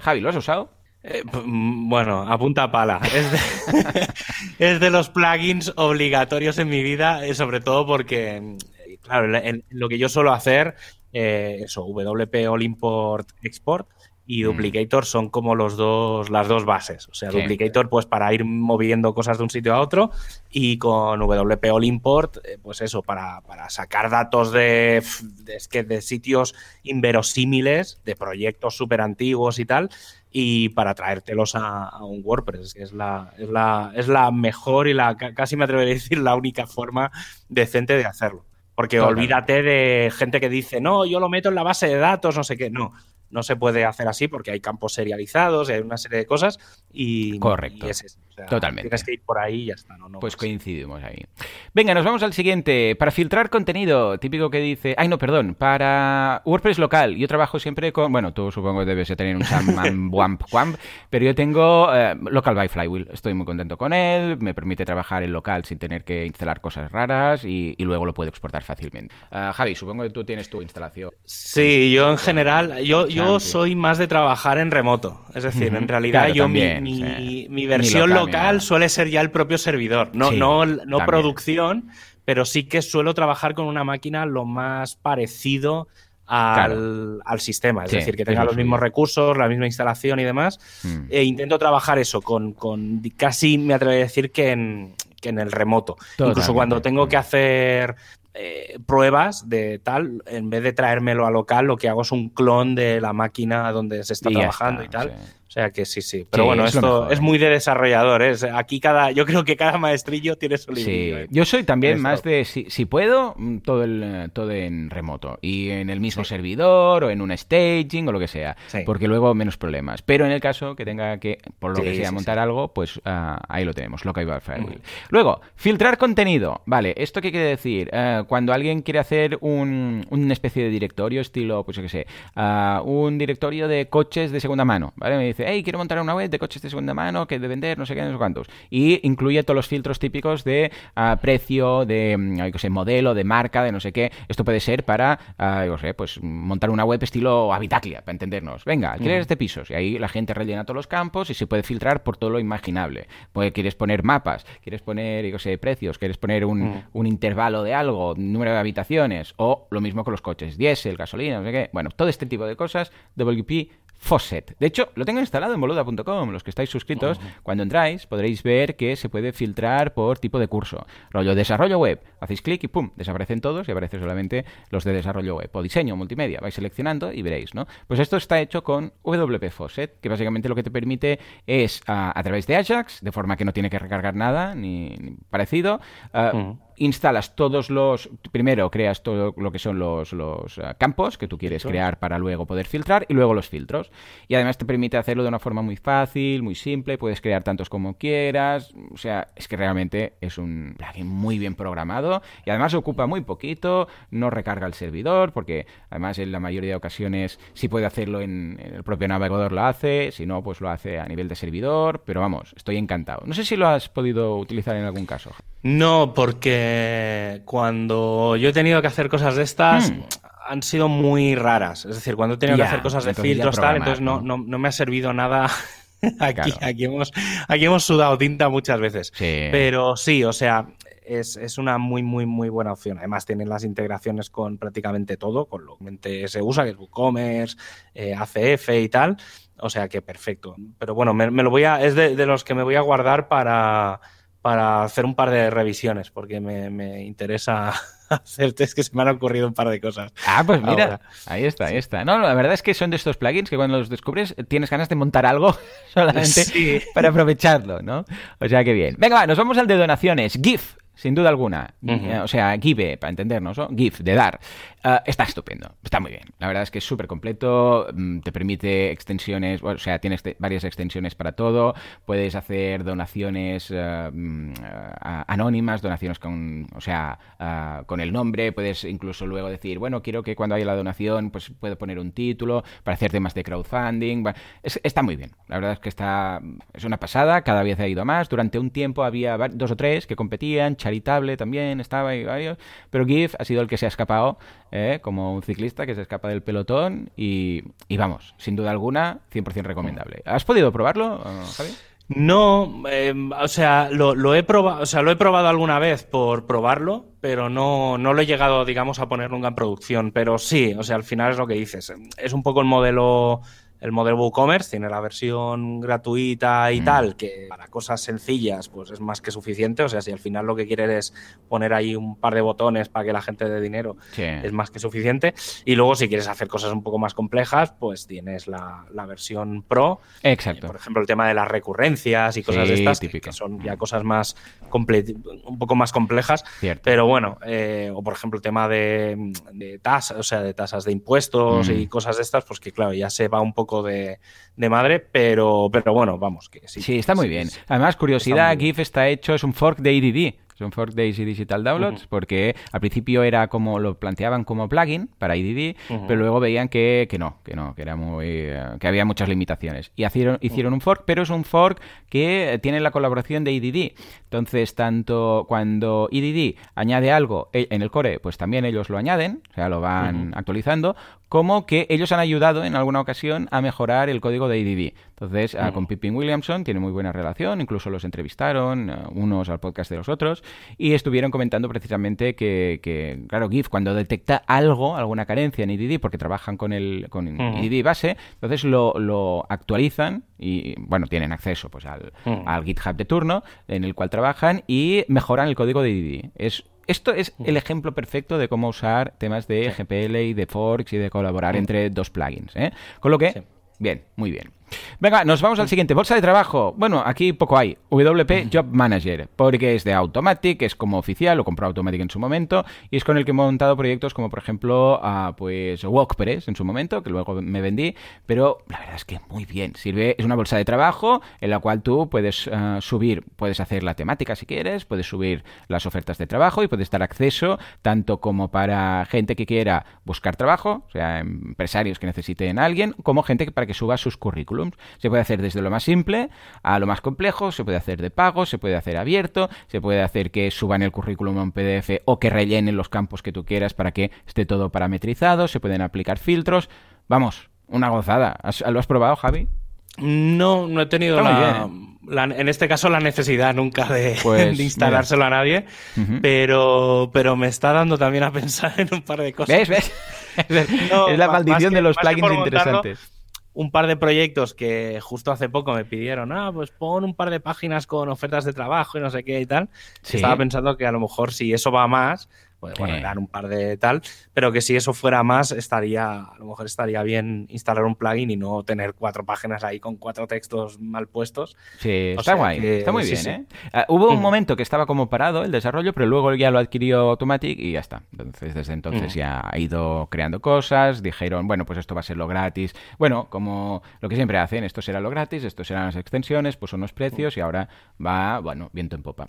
Javi, ¿lo has usado? Eh, mm, bueno, a punta pala. Es de, los plugins obligatorios en mi vida, eh, sobre todo porque, mm, claro, lo que yo suelo hacer, eh, eso, WP All Import Export, y mm. Duplicator son como los dos, las dos bases. O sea, Duplicator, pues para ir moviendo cosas de un sitio a otro, y con WP All Import, eh, pues eso, para, sacar datos de, de, de sitios inverosímiles, de proyectos súper antiguos y tal, y para traértelos a, un WordPress, que es la, es la, es la mejor y la casi me atrevería a decir la única forma decente de hacerlo. Porque olvídate de gente que dice, no, yo lo meto en la base de datos, no sé qué. No, no se puede hacer así porque hay campos serializados, hay una serie de cosas y, Correcto. es Totalmente. Tienes que ir por ahí y ya está. ¿no? pues coincidimos ahí. Venga, nos vamos al siguiente. Para filtrar contenido, típico que dice... Ay, no, perdón. Para WordPress local. Yo trabajo siempre con... Bueno, tú supongo que debes de tener un Sam Wamp Wamp, pero yo tengo eh, Local by Flywheel. Estoy muy contento con él. Me permite trabajar en local sin tener que instalar cosas raras y, luego lo puedo exportar fácilmente. Uh, Javi, supongo que tú tienes tu instalación. Sí, yo en general... Yo, yo soy más de trabajar en remoto. Es decir, en realidad yo mi, mi, versión local suele ser ya el propio servidor, no, no, no producción, pero sí que suelo trabajar con una máquina lo más parecido al, sistema, es decir, que tenga los mismos recursos, la misma instalación y demás. Mm. E intento trabajar eso con, con casi, me atrevo a decir que en, que en el remoto. Incluso cuando tengo que hacer eh, pruebas de tal, en vez de traérmelo a local, lo que hago es un clon de la máquina donde se está trabajando y tal. Sea que sí, sí. Pero bueno, esto es muy de desarrolladores. Aquí cada, yo creo que cada maestrillo tiene su. Sí. Yo soy también más de, si, puedo, mm, todo, el, todo en remoto. Y en el mismo servidor o en un staging o lo que sea. Porque luego menos problemas. Pero en el caso que tenga que, por lo que sea, montar algo, pues uh, ahí lo tenemos, Local Firewall. Luego, filtrar contenido. Vale, ¿esto qué quiere decir? Uh, cuando alguien quiere hacer un, una especie de directorio, estilo, pues yo qué sé, uh, un directorio de coches de segunda mano, ¿vale? Me dice, hey, quiero montar una web de coches de segunda mano que de vender, no sé qué, no sé cuántos. Y incluye todos los filtros típicos de ah, precio, de, no mm, sé, modelo, de marca, de no sé qué. Esto puede ser para, uh, sé, pues montar una web estilo Habitaclia, para entendernos. Venga, quieres de pisos. Y ahí la gente rellena todos los campos y se puede filtrar por todo lo imaginable. Pues quieres poner mapas, quieres poner, yo sé, precios, quieres poner un, un intervalo de algo, número de habitaciones, o lo mismo con los coches, diésel, gasolina, no sé qué. Bueno, todo este tipo de cosas, WP Faucet. De hecho, lo tengo instalado en boluda.com. Los que estáis suscritos, cuando entráis, podréis ver que se puede filtrar por tipo de curso. Rollo desarrollo web. Hacéis clic y pum, desaparecen todos y aparecen solamente los de desarrollo web. O diseño, multimedia. Vais seleccionando y veréis, ¿no? Pues esto está hecho con WP Faucet, que básicamente lo que te permite es a, través de Ajax, de forma que no tiene que recargar nada ni, parecido. Uh, instalas todos los. Primero creas todo lo que son los, los eh, campos que tú quieres crear para luego poder filtrar y luego los filtros. Y además te permite hacerlo de una forma muy fácil, muy simple. Puedes crear tantos como quieras. O sea, es que realmente es un plugin muy bien programado y además ocupa muy poquito. No recarga el servidor porque además en la mayoría de ocasiones si puede hacerlo en, en el propio navegador lo hace. Si no, pues lo hace a nivel de servidor. Pero vamos, estoy encantado. No sé si lo has podido utilizar en algún caso. No, porque cuando yo he tenido que hacer cosas de estas, hmm. han sido muy raras. Es decir, cuando he tenido que hacer cosas de filtros, tal, entonces no, no, no, me ha servido nada. aquí, aquí, hemos, aquí hemos sudado tinta muchas veces. Pero sí, o sea, es, es, una muy, muy, muy buena opción. Además, tienen las integraciones con prácticamente todo, con lo que se usa, que es WooCommerce, eh, ACF y tal. O sea que perfecto. Pero bueno, me, lo voy a. Es de, de, los que me voy a guardar para, para hacer un par de revisiones, porque me, interesa hacer es que se me han ocurrido un par de cosas. Ah, pues mira, ahí está, ahí está. No, la verdad es que son de estos plugins que cuando los descubres tienes ganas de montar algo solamente para aprovecharlo, ¿no? O sea que bien. Venga, va, nos vamos al de donaciones. GIF, sin duda alguna. O sea, give, para entendernos, ¿no? GIF, de dar. Ah, está estupendo, está muy bien. La verdad es que es súper completo, mm, te permite extensiones, o sea, tienes varias extensiones para todo, puedes hacer donaciones ah, anónimas, donaciones con, o sea, con el nombre, puedes incluso luego decir, bueno, quiero que cuando haya la donación, pues puedo poner un título para hacer temas de crowdfunding. está muy bien, la verdad es que está, es una pasada, cada vez ha ido más. Durante un tiempo había dos o tres que competían, Charitable también estaba y varios, pero GIF ha sido el que se ha escapado ¿eh? como un ciclista que se escapa del pelotón y, vamos, sin duda alguna, 100% recomendable. ¿Has podido probarlo, Javi? No, em, o sea, lo, he probado, o sea, lo he probado alguna vez por probarlo, pero no, no lo he llegado, digamos, a poner nunca en producción. Pero sí, o sea, al final es lo que dices. Es un poco el modelo el modelo WooCommerce tiene la versión gratuita y mm. tal, que para cosas sencillas pues es más que suficiente. O sea, si al final lo que quieres es poner ahí un par de botones para que la gente dé dinero, es más que suficiente. Y luego si quieres hacer cosas un poco más complejas, pues tienes la, versión Pro. Exacto. por ejemplo, el tema de las recurrencias y cosas de estas, que son ya cosas más un poco más complejas. Pero bueno, eh, o por ejemplo el tema de, tasas, o sea, de tasas de impuestos y mm. cosas de estas, pues que claro, ya se va un poco de, madre, pero, pero bueno, vamos, que sí. Sí, está muy bien. Además, curiosidad, GIF está hecho, es un fork de EDD son fork de Easy Digital Downloads, porque al principio era como lo planteaban como plugin para IDD, pero luego veían que, que, no, que no, que era muy eh, que había muchas limitaciones. Y hicieron, hicieron un fork, pero es un fork que tiene la colaboración de IDD. Entonces, tanto cuando IDD añade algo e, en el core, pues también ellos lo añaden, o sea, lo van actualizando, como que ellos han ayudado en alguna ocasión a mejorar el código de IDD. Entonces, ah, con Pippin Williamson tiene muy buena relación, incluso los entrevistaron, ah, unos al podcast de los otros, y estuvieron comentando precisamente que, claro, GIF cuando detecta algo, alguna carencia en EDD, porque trabajan con el con EDD base, entonces lo, actualizan y, bueno, tienen acceso pues al, al GitHub de turno en el cual trabajan y mejoran el código de EDD. Es esto es el ejemplo perfecto de cómo usar temas de GPL y de forks y de colaborar entre dos plugins. ¿eh? Con lo que, bien, muy bien. Venga, nos vamos al siguiente. Bolsa de trabajo. Bueno, aquí poco hay. WP Job Manager, porque es de Automatic, es como oficial, lo compró Automatic en su momento, y es con el que he montado proyectos como, por ejemplo, a, pues WordPress en su momento, que luego me vendí, pero la verdad es que muy bien. Sirve, es una bolsa de trabajo en la cual tú puedes eh, subir, puedes hacer la temática si quieres, puedes subir las ofertas de trabajo y puedes dar acceso tanto como para gente que quiera buscar trabajo, o sea, empresarios que necesiten a alguien, como gente para que suba sus currículos. Se puede hacer desde lo más simple a lo más complejo, se puede hacer de pago, se puede hacer abierto, se puede hacer que suban el currículum a un PDF o que rellenen los campos que tú quieras para que esté todo parametrizado, se pueden aplicar filtros. Vamos, una gozada. ¿Lo has probado, Javi? No, no he tenido la, en este caso la necesidad nunca de, pues, instalárselo a nadie, pero, pero me está dando también a pensar en un par de cosas. ¿Ves? ¿Ves? es la maldición de los plugins interesantes un par de proyectos que justo hace poco me pidieron, ah, pues pon un par de páginas con ofertas de trabajo y no sé qué y tal. Estaba pensando que a lo mejor si eso va más, bueno, dar un par de tal, pero que si eso fuera más, estaría, a lo mejor estaría bien instalar un plugin y no tener cuatro páginas ahí con cuatro textos mal puestos. Sí, está guay, está muy bien, ¿eh? Ah, hubo un mm. momento que estaba como parado el desarrollo, pero luego ya lo adquirió Automatic y ya está. Entonces, desde entonces mm. ya ha ido creando cosas, dijeron, bueno, pues esto va a ser lo gratis. Bueno, como lo que siempre hacen, esto será lo gratis, esto serán las extensiones, pues unos precios y ahora va, bueno, viento en popa.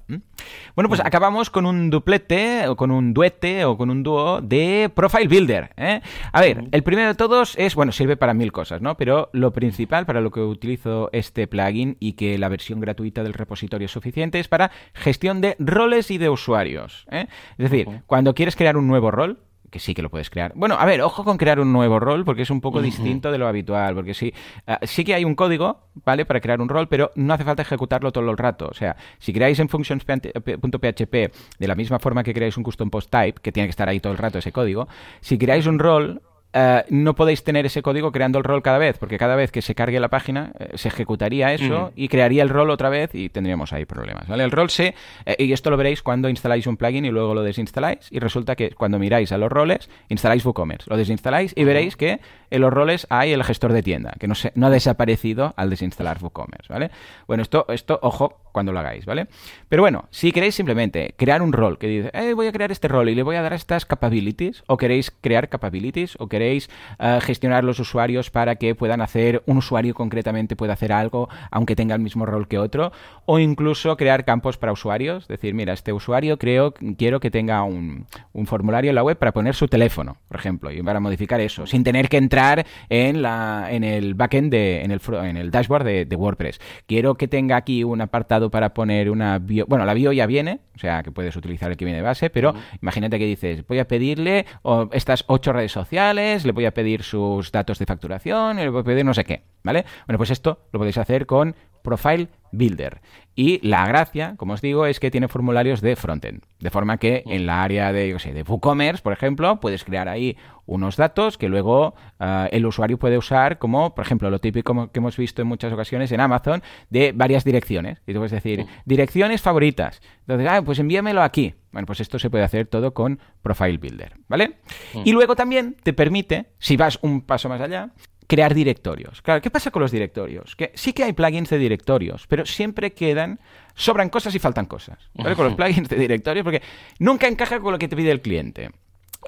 Bueno, pues mm. acabamos con un duplete o con un duete o con un dúo de Profile Builder. ¿eh? A ver, el primero de todos es, bueno, sirve para mil cosas, ¿no? Pero lo principal para lo que utilizo este plugin y que la versión gratuita del repositorio es suficiente es para gestión de roles y de usuarios. ¿eh? Es decir, cuando quieres crear un nuevo rol, que sí que lo puedes crear. Bueno, a ver, ojo con crear un nuevo rol porque es un poco distinto de lo habitual, porque sí, ah, sí que hay un código, ¿vale? Para crear un rol, pero no hace falta ejecutarlo todo el rato. O sea, si creáis en functions.php de la misma forma que creáis un custom post type, que tiene que estar ahí todo el rato ese código, si creáis un rol, eh, no podéis tener ese código creando el rol cada vez, porque cada vez que se cargue la página eh, se ejecutaría eso y crearía el rol otra vez y tendríamos ahí problemas. ¿vale? El rol se, eh, y esto lo veréis cuando instaláis un plugin y luego lo desinstaláis, y resulta que cuando miráis a los roles, instaláis WooCommerce, lo desinstaláis y veréis que en los roles hay el gestor de tienda, que no, se, no ha desaparecido al desinstalar WooCommerce, ¿vale? Bueno, esto, esto, ojo, cuando lo hagáis, ¿vale? Pero bueno, si queréis simplemente crear un rol que dice, eh, voy a crear este rol y le voy a dar estas capabilities, o queréis crear capabilities, o queréis eh, gestionar los usuarios para que puedan hacer, un usuario concretamente pueda hacer algo, aunque tenga el mismo rol que otro, o incluso crear campos para usuarios, decir, mira, este usuario creo, quiero que tenga un, un formulario en la web para poner su teléfono, por ejemplo, y para modificar eso, sin tener que entrar en, la, en el backend, de, en, el, en el dashboard de, WordPress. Quiero que tenga aquí un apartado para poner una bio. Bueno, la bio ya viene, o sea que puedes utilizar el que viene de base, pero imagínate que dices, voy a pedirle estas ocho redes sociales, le voy a pedir sus datos de facturación, le voy a pedir no sé qué, ¿vale? Bueno, pues esto lo podéis hacer con Profile Builder. Y la gracia, como os digo, es que tiene formularios de frontend. De forma que en la área de, yo sé, de WooCommerce, por ejemplo, puedes crear ahí unos datos que luego ah, el usuario puede usar como, por ejemplo, lo típico que hemos visto en muchas ocasiones en Amazon, de varias direcciones. Y tú puedes decir, direcciones favoritas. Entonces, ah, pues envíamelo aquí. Bueno, pues esto se puede hacer todo con Profile Builder, ¿vale? Y luego también te permite, si vas un paso más allá, crear directorios. Claro, ¿qué pasa con los directorios? Que sí que hay plugins de directorios, pero siempre quedan, sobran cosas y faltan cosas. ¿vale? Con los plugins de directorios, porque nunca encaja con lo que te pide el cliente.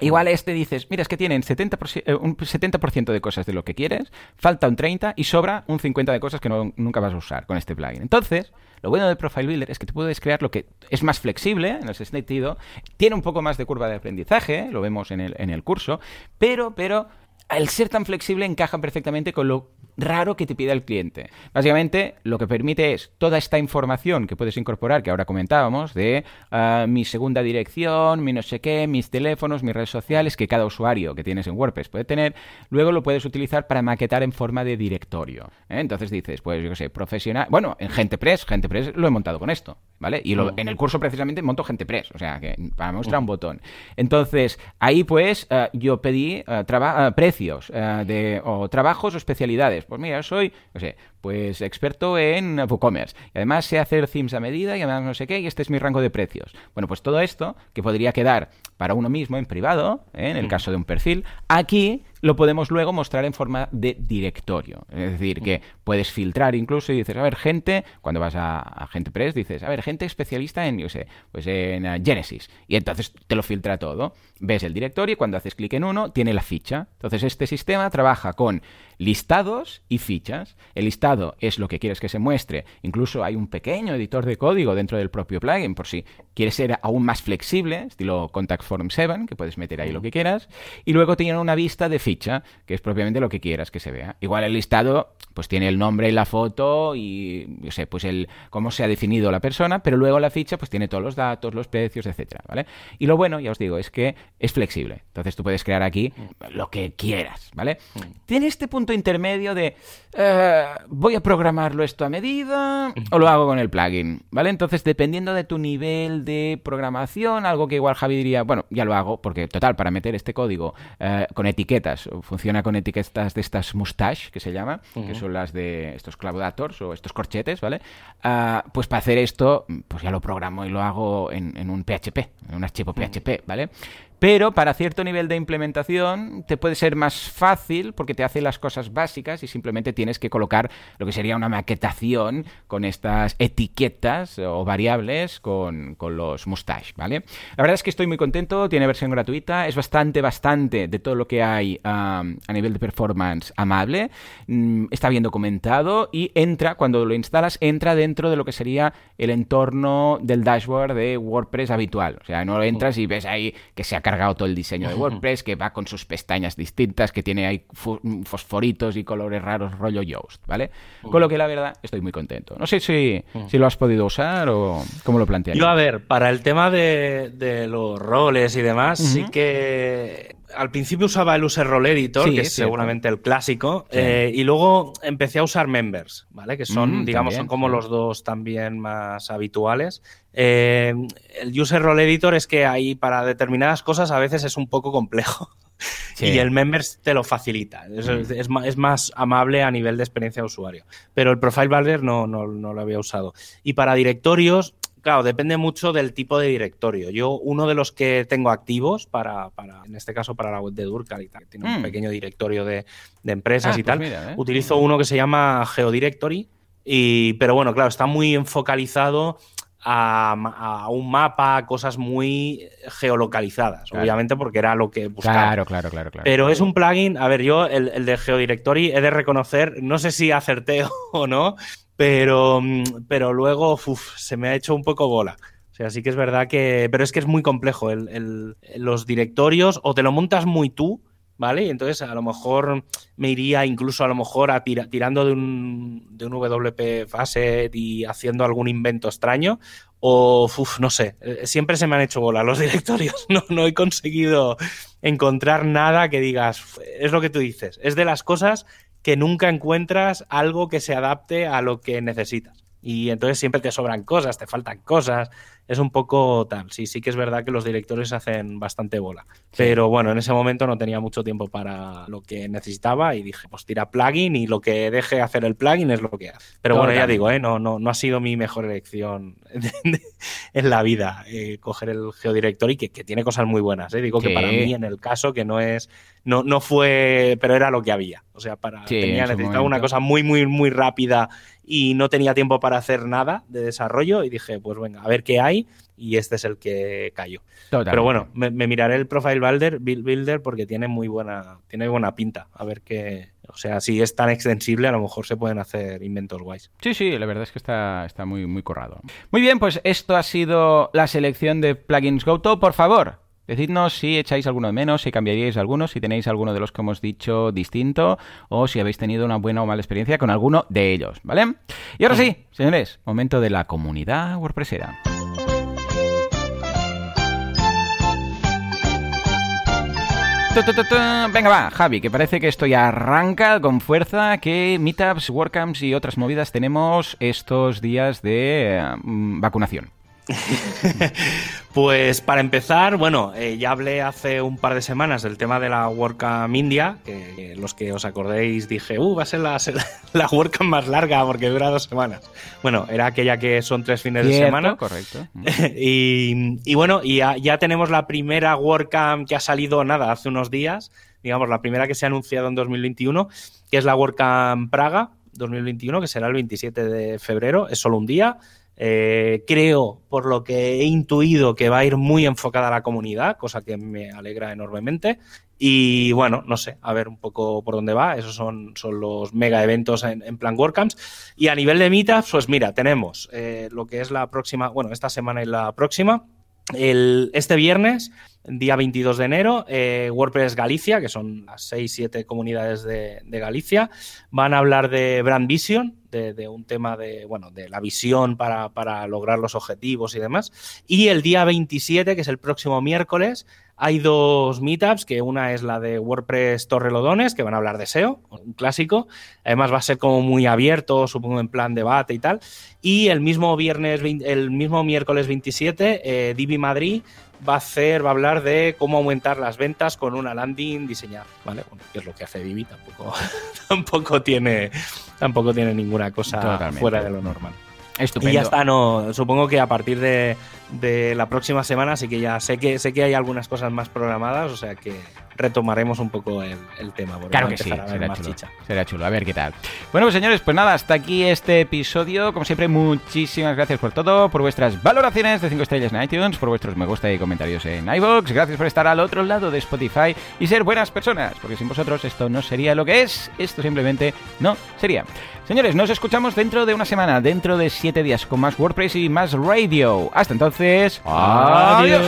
Igual este dices, mira, es que tienen 70%, eh, un 70% de cosas de lo que quieres, falta un 30% y sobra un 50% de cosas que no, nunca vas a usar con este plugin. Entonces, lo bueno de Profile Builder es que te puedes crear lo que es más flexible en ese sentido, tiene un poco más de curva de aprendizaje, lo vemos en el, en el curso, pero, pero al ser tan flexible encaja perfectamente con lo raro que te pida el cliente. Básicamente, lo que permite es toda esta información que puedes incorporar, que ahora comentábamos, de ah, mi segunda dirección, mi no sé qué, mis teléfonos, mis redes sociales, que cada usuario que tienes en WordPress puede tener, luego lo puedes utilizar para maquetar en forma de directorio. ¿eh? Entonces dices, pues yo qué sé, profesional. Bueno, en GentePress, GentePress lo he montado con esto, ¿vale? Y mm. en el curso precisamente monto GentePress, o sea, que para mostrar un mm. botón. Entonces, ahí pues ah, yo pedí ah, precios de, o trabajos o especialidades. Pues mira, soy, no sé, pues experto en WooCommerce. Y además sé hacer themes a medida y además no sé qué, y este es mi rango de precios. Bueno, pues todo esto, que podría quedar para uno mismo en privado, ¿eh? en el caso de un perfil, aquí lo podemos luego mostrar en forma de directorio. Es decir, que puedes filtrar incluso y dices, a ver, gente, cuando vas a, a GentePress, dices, a ver, gente especialista en, yo sé, pues en uh, Genesis. Y entonces te lo filtra todo. Ves el directorio y cuando haces clic en uno, tiene la ficha. Entonces este sistema trabaja con listados y fichas. El listado es lo que quieres que se muestre. Incluso hay un pequeño editor de código dentro del propio plugin por si quieres ser aún más flexible, estilo Contact Form 7, que puedes meter ahí lo que quieras. Y luego tiene una vista de ficha, que es propiamente lo que quieras que se vea. Igual el listado pues tiene el nombre y la foto y yo sé, pues el cómo se ha definido la persona, pero luego la ficha pues tiene todos los datos, los precios, etcétera, ¿vale? Y lo bueno, ya os digo, es que es flexible. Entonces tú puedes crear aquí lo que quieras, ¿vale? Mm. Tiene este punto intermedio de eh, voy a programarlo esto a medida o lo hago con el plugin, ¿vale? Entonces, dependiendo de tu nivel de programación, algo que igual Javi diría, bueno, ya lo hago, porque total, para meter este código eh, con etiquetas, funciona con etiquetas de estas mustache, que se llama, que son las de estos claudators o estos corchetes, ¿vale? Ah, pues para hacer esto, pues ya lo programo y lo hago en, en un PHP, en un archivo PHP, ¿vale? Pero para cierto nivel de implementación te puede ser más fácil porque te hace las cosas básicas y simplemente tienes que colocar lo que sería una maquetación con estas etiquetas o variables con, los mustache, ¿vale? La verdad es que estoy muy contento, tiene versión gratuita, es bastante, bastante de todo lo que hay a nivel de performance amable, mm, está bien documentado y entra, cuando lo instalas, entra dentro de lo que sería el entorno del dashboard de WordPress habitual. O sea, no entras y ves ahí que se ha cargado todo el diseño de WordPress, que va con sus pestañas distintas, que tiene ahí fosforitos y colores raros, rollo Yoast, ¿vale? Con lo que la verdad estoy muy contento. No sé si, si lo has podido usar o cómo lo planteas. Yo, a ver, para el tema de, los roles y demás, sí que al principio usaba el User Role Editor, que es seguramente el clásico, eh, y luego empecé a usar Members, ¿vale? Que son, mm, digamos, son como los dos también más habituales. Eh, el User Role Editor es que ahí para determinadas cosas a veces es un poco complejo. Y el Members te lo facilita. Mm. Es, más amable a nivel de experiencia de usuario. Pero el Profile Builder no, no, no lo había usado. Y para directorios, Claro, depende mucho del tipo de directorio. Yo, uno de los que tengo activos para, para en este caso para la web de Durcal y tal, que tiene un mm. pequeño directorio de, empresas ah, y pues tal, ¿eh? utilizo uno que se llama Geodirectory, y, pero bueno, claro, está muy enfocalizado a, un mapa, cosas muy geolocalizadas, obviamente porque era lo que buscaba. Claro, claro, claro, claro. Pero es un plugin, a ver, yo el, el de Geodirectory he de reconocer, no sé si acerté o no, pero, pero luego se me ha hecho un poco bola. O sea, sí que es verdad que. Pero es que es muy complejo. El, los directorios, o te lo montas muy tú, ¿vale? Y entonces a lo mejor me iría incluso a lo mejor a tirando de un, de un WP Facet y haciendo algún invento extraño. O, uf, no sé, eh, siempre se me han hecho bola los directorios. No, no he conseguido encontrar nada que digas, es lo que tú dices, es de las cosas que nunca encuentras algo que se adapte a lo que necesitas. Y entonces siempre te sobran cosas, te faltan cosas, es un poco tal. Sí, sí que es verdad que los directores hacen bastante bola. Pero bueno, en ese momento no tenía mucho tiempo para lo que necesitaba y dije, pues tira plugin y lo que deje hacer el plugin es lo que hace. Pero bueno, ya digo, ¿eh? no, no, no ha sido mi mejor elección en la vida eh, coger el geodirectory, que, que tiene cosas muy buenas. ¿eh? Digo que para mí, en el caso, que no es, no, no fue, pero era lo que había. O sea, para tenía, necesitaba una cosa muy, muy, muy rápida y no tenía tiempo para hacer nada de desarrollo y dije, pues venga, a ver qué hay y este es el que cayó. Pero bueno, me, miraré el Profile Builder, Builder porque tiene muy buena, tiene buena pinta. A ver qué, o sea, si es tan extensible, a lo mejor se pueden hacer inventos guays. Sí, sí, la verdad es que está, está muy, muy corrado. Muy bien, pues esto ha sido la selección de plugins GoTo. Por favor, Decidnos si echáis alguno de menos, si cambiaríais algunos, si tenéis alguno de los que hemos dicho distinto o si habéis tenido una buena o mala experiencia con alguno de ellos, ¿vale? Y ahora sí, señores, momento de la comunidad WordPressera. Venga, va, Javi, que parece que esto ya arranca con fuerza, que meetups, WordCamps y otras movidas tenemos estos días de mm, vacunación. pues para empezar, bueno, eh, ya hablé hace un par de semanas del tema de la WordCamp India, que, los que os acordéis dije, uh, va a ser la, la WordCamp más larga porque dura dos semanas. Bueno, era aquella que son tres fines de semana. Correcto. y, bueno, y ya, tenemos la primera WordCamp que ha salido, nada, hace unos días, digamos, la primera que se ha anunciado en 2021, que es la WordCamp Praga 2021, que será el 27 de febrero, es solo un día. Eh, creo, por lo que he intuido, que va a ir muy enfocada a la comunidad, cosa que me alegra enormemente. Y bueno, no sé, a ver un poco por dónde va. Esos son, son los mega eventos en, plan WordCamps. Y a nivel de meetups, pues mira, tenemos eh, lo que es la próxima, bueno, esta semana y la próxima. El, este viernes, día 22 de enero, eh, WordPress Galicia, que son las 6-7 comunidades de, de, Galicia, van a hablar de Brand Vision, de, un tema de, bueno, de la visión para, para, lograr los objetivos y demás. Y el día 27, que es el próximo miércoles, hay dos meetups, que una es la de WordPress Torrelodones, que van a hablar de SEO, un clásico. Además va a ser como muy abierto, supongo en plan debate y tal. Y el mismo viernes, el mismo miércoles 27, eh, Divi Madrid va a hacer, va a hablar de cómo aumentar las ventas con una landing diseñada, ¿vale? que es lo que hace Divi, tampoco, tampoco tiene tampoco tiene ninguna cosa fuera de lo normal. Estupendo. Y ya está, no, supongo que a partir de, de la próxima semana sí que ya sé que sé que hay algunas cosas más programadas, o sea que retomaremos un poco el, tema. Claro que sí, será chulo, será chulo, a ver qué tal. Bueno, pues señores, pues nada, hasta aquí este episodio. Como siempre, muchísimas gracias por todo, por vuestras valoraciones de 5 estrellas en iTunes, por vuestros me gusta y comentarios en iVoox. Gracias por estar al otro lado de Spotify y ser buenas personas, porque sin vosotros esto no sería lo que es, esto simplemente no sería. Señores, nos escuchamos dentro de una semana, dentro de 7 días, con más WordPress y más radio. Hasta entonces, adiós.